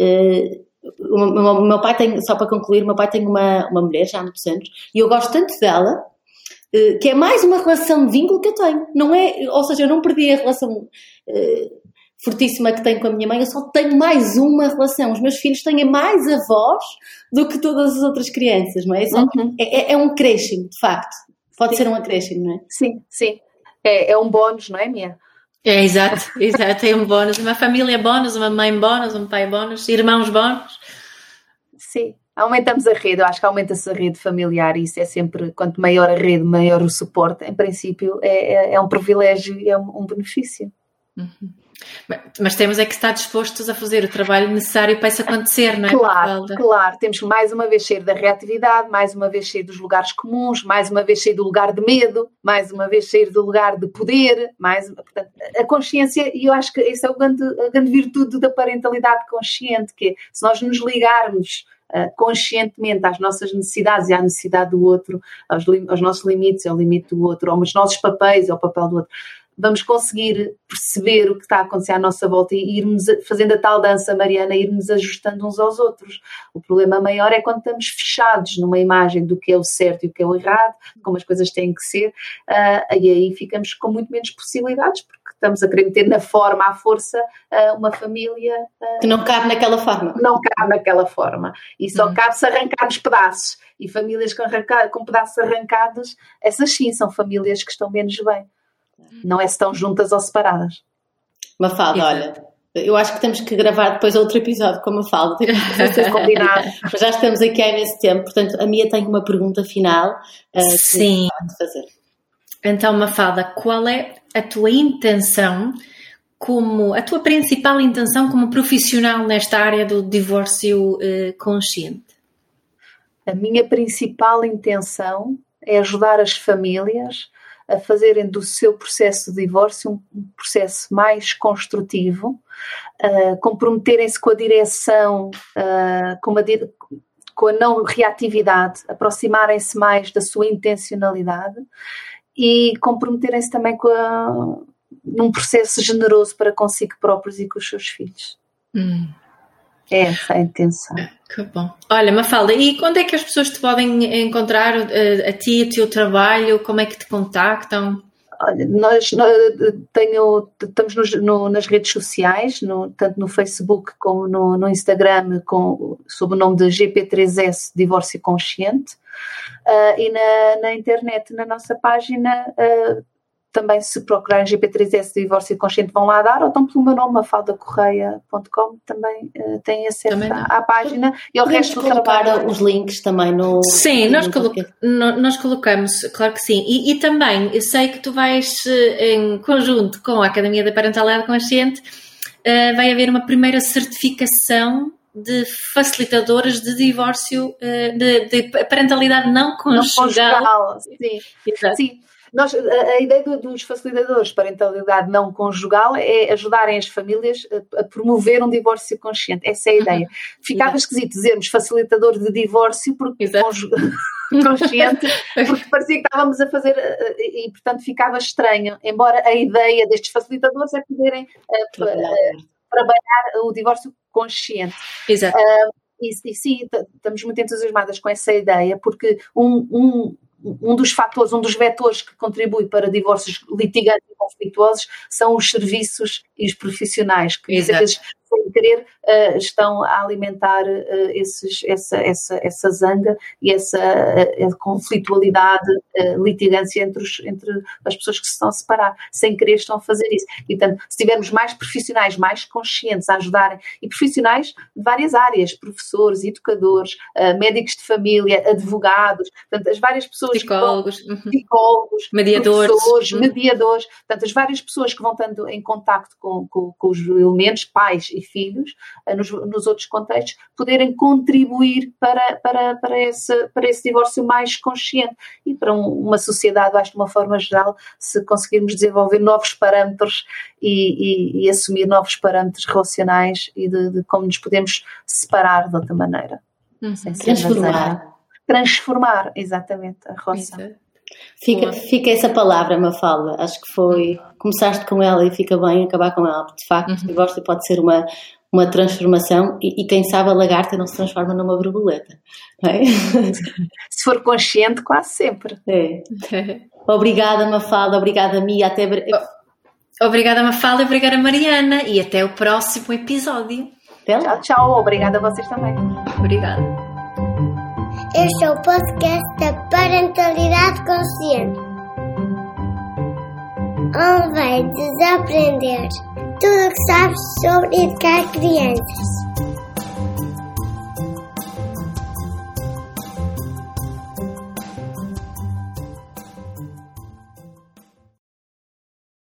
uh, o, meu, o, meu, pai tem, só para concluir, o meu pai tem uma, uma mulher já há muitos anos e eu gosto tanto dela uh, que é mais uma relação de vínculo que eu tenho, não é? Ou seja, eu não perdi a relação. Uh, fortíssima que tenho com a minha mãe, eu só tenho mais uma relação. Os meus filhos têm mais avós do que todas as outras crianças, não é? É, uhum. é, é, um crescimento, de facto. Pode sim. ser um acréscimo, não é? Sim, sim. É, é um bónus, não é, Mia? É, exato, exato. É um bónus. Uma família bónus, uma mãe bónus, um pai bónus, irmãos bónus. Sim, aumentamos a rede, eu acho que aumenta-se a rede familiar e isso é sempre, quanto maior a rede, maior o suporte, em princípio é, é, é um privilégio e é um, um benefício. Uhum. Mas temos é que estar dispostos a fazer o trabalho necessário para isso acontecer, não é? Claro, claro. Temos que mais uma vez sair da reatividade, mais uma vez sair dos lugares comuns, mais uma vez sair do lugar de medo, mais uma vez sair do lugar de poder, mais, portanto, a consciência, e eu acho que isso é o grande, a grande virtude da parentalidade consciente, que é, se nós nos ligarmos uh, conscientemente às nossas necessidades e à necessidade do outro, aos, aos nossos limites, ao limite do outro, aos nossos papéis, ao papel do outro, vamos conseguir perceber o que está a acontecer à nossa volta e irmos fazendo a tal dança mariana, irmos ajustando uns aos outros. O problema maior é quando estamos fechados numa imagem do que é o certo e o que é o errado, como as coisas têm que ser, uh, e aí ficamos com muito menos possibilidades, porque estamos a querer meter na forma, à força, uh, uma família. Uh, que não cabe naquela forma. Não cabe naquela forma. E só hum. cabe-se arrancar os pedaços. E famílias com, com pedaços arrancados, essas sim são famílias que estão menos bem. Não é se estão juntas ou separadas. Mafalda, olha, eu acho que temos que gravar depois outro episódio com a Mafalda. combinado. Mas já estamos aqui há imenso tempo, portanto, a Mia tem uma pergunta final uh, Sim. que fazer. Então, Mafalda, qual é a tua intenção como a tua principal intenção como profissional nesta área do divórcio uh, consciente? A minha principal intenção é ajudar as famílias a fazerem do seu processo de divórcio um processo mais construtivo, uh, comprometerem-se com a direção, uh, com, a, com a não reatividade, aproximarem-se mais da sua intencionalidade e comprometerem-se também com a, num processo generoso para consigo próprios e com os seus filhos. Hum. É essa a intenção. Que bom. Olha, Mafalda, e quando é que as pessoas te podem encontrar, a, a ti, o teu trabalho? Como é que te contactam? Olha, nós, nós tenho, estamos nos, no, nas redes sociais, no, tanto no Facebook como no, no, Instagram, com, sob o nome de GP3S Divórcio Consciente, uh, e na, na, internet, na nossa página, uh, também se procurarem GP3S Divórcio Consciente vão lá dar, ou então pelo meu nome, mafaldacorreia.com, também uh, têm acesso também à, à, página e ao resto do trabalho. os links também no... Sim, no nós, colo no, nós colocamos, claro que sim. E, e, também, eu sei que tu vais eh, em conjunto com a Academia da Parentalidade Consciente, uh, vai haver uma primeira certificação de facilitadoras de divórcio, uh, de, de, parentalidade não conjugal. Não conjugal, sim. Sim Nós, a, ideia do, dos facilitadores de parentalidade não conjugal é ajudarem as famílias a, promover um divórcio consciente. Essa é a ideia. Uhum. Ficava Exato. esquisito dizermos facilitador de divórcio porque consciente, porque parecia que estávamos a fazer e, portanto, ficava estranho. Embora a ideia destes facilitadores é poderem uh, trabalhar. Uh, trabalhar o divórcio consciente. Exato. Uh, e, e, sim, estamos muito entusiasmadas com essa ideia, porque um, um, um dos fatores, um dos vetores que contribui para divórcios litigantes e conflituosos são os serviços e os profissionais, que às vezes sem querer, uh, estão a alimentar uh, esses, essa, essa, essa zanga e essa uh, conflitualidade, litigância entre, os, entre as pessoas que se estão a separar. Sem querer, estão a fazer isso. E, portanto, se tivermos mais profissionais, mais conscientes a ajudarem, e profissionais de várias áreas, professores, educadores, médicos de família, advogados, portanto, as várias pessoas. Psicólogos, vão, uhum. psicólogos mediadores, professores, uhum. mediadores, portanto, as várias pessoas que vão estando em contacto com, com, com os elementos, pais e filhos, eh, nos, nos, outros contextos, poderem contribuir para, para, para, esse, para esse divórcio mais consciente e para um, uma sociedade, acho de uma forma geral, se conseguirmos desenvolver novos parâmetros e, e, e assumir novos parâmetros relacionais e de, de, como nos podemos separar de outra maneira. Uhum. Transformar. Transformar, exatamente, a relação. Fica, fica essa palavra, Mafalda. Acho que foi. Começaste com ela e fica bem acabar com ela. De facto, uhum. o divórcio pode ser uma, uma transformação e, e, quem sabe a lagarta não se transforma numa borboleta. É? Se for consciente, quase sempre. É. Obrigada, Mafalda. Obrigada, Mia. Até. Obrigada, Mafalda. Obrigada, Mariana. E até o próximo episódio. Tchau, tchau. Obrigada a vocês também. Obrigada. Este é o podcast da Parentalidade Consciente. Onde vai desaprender tudo o que sabes sobre educar crianças.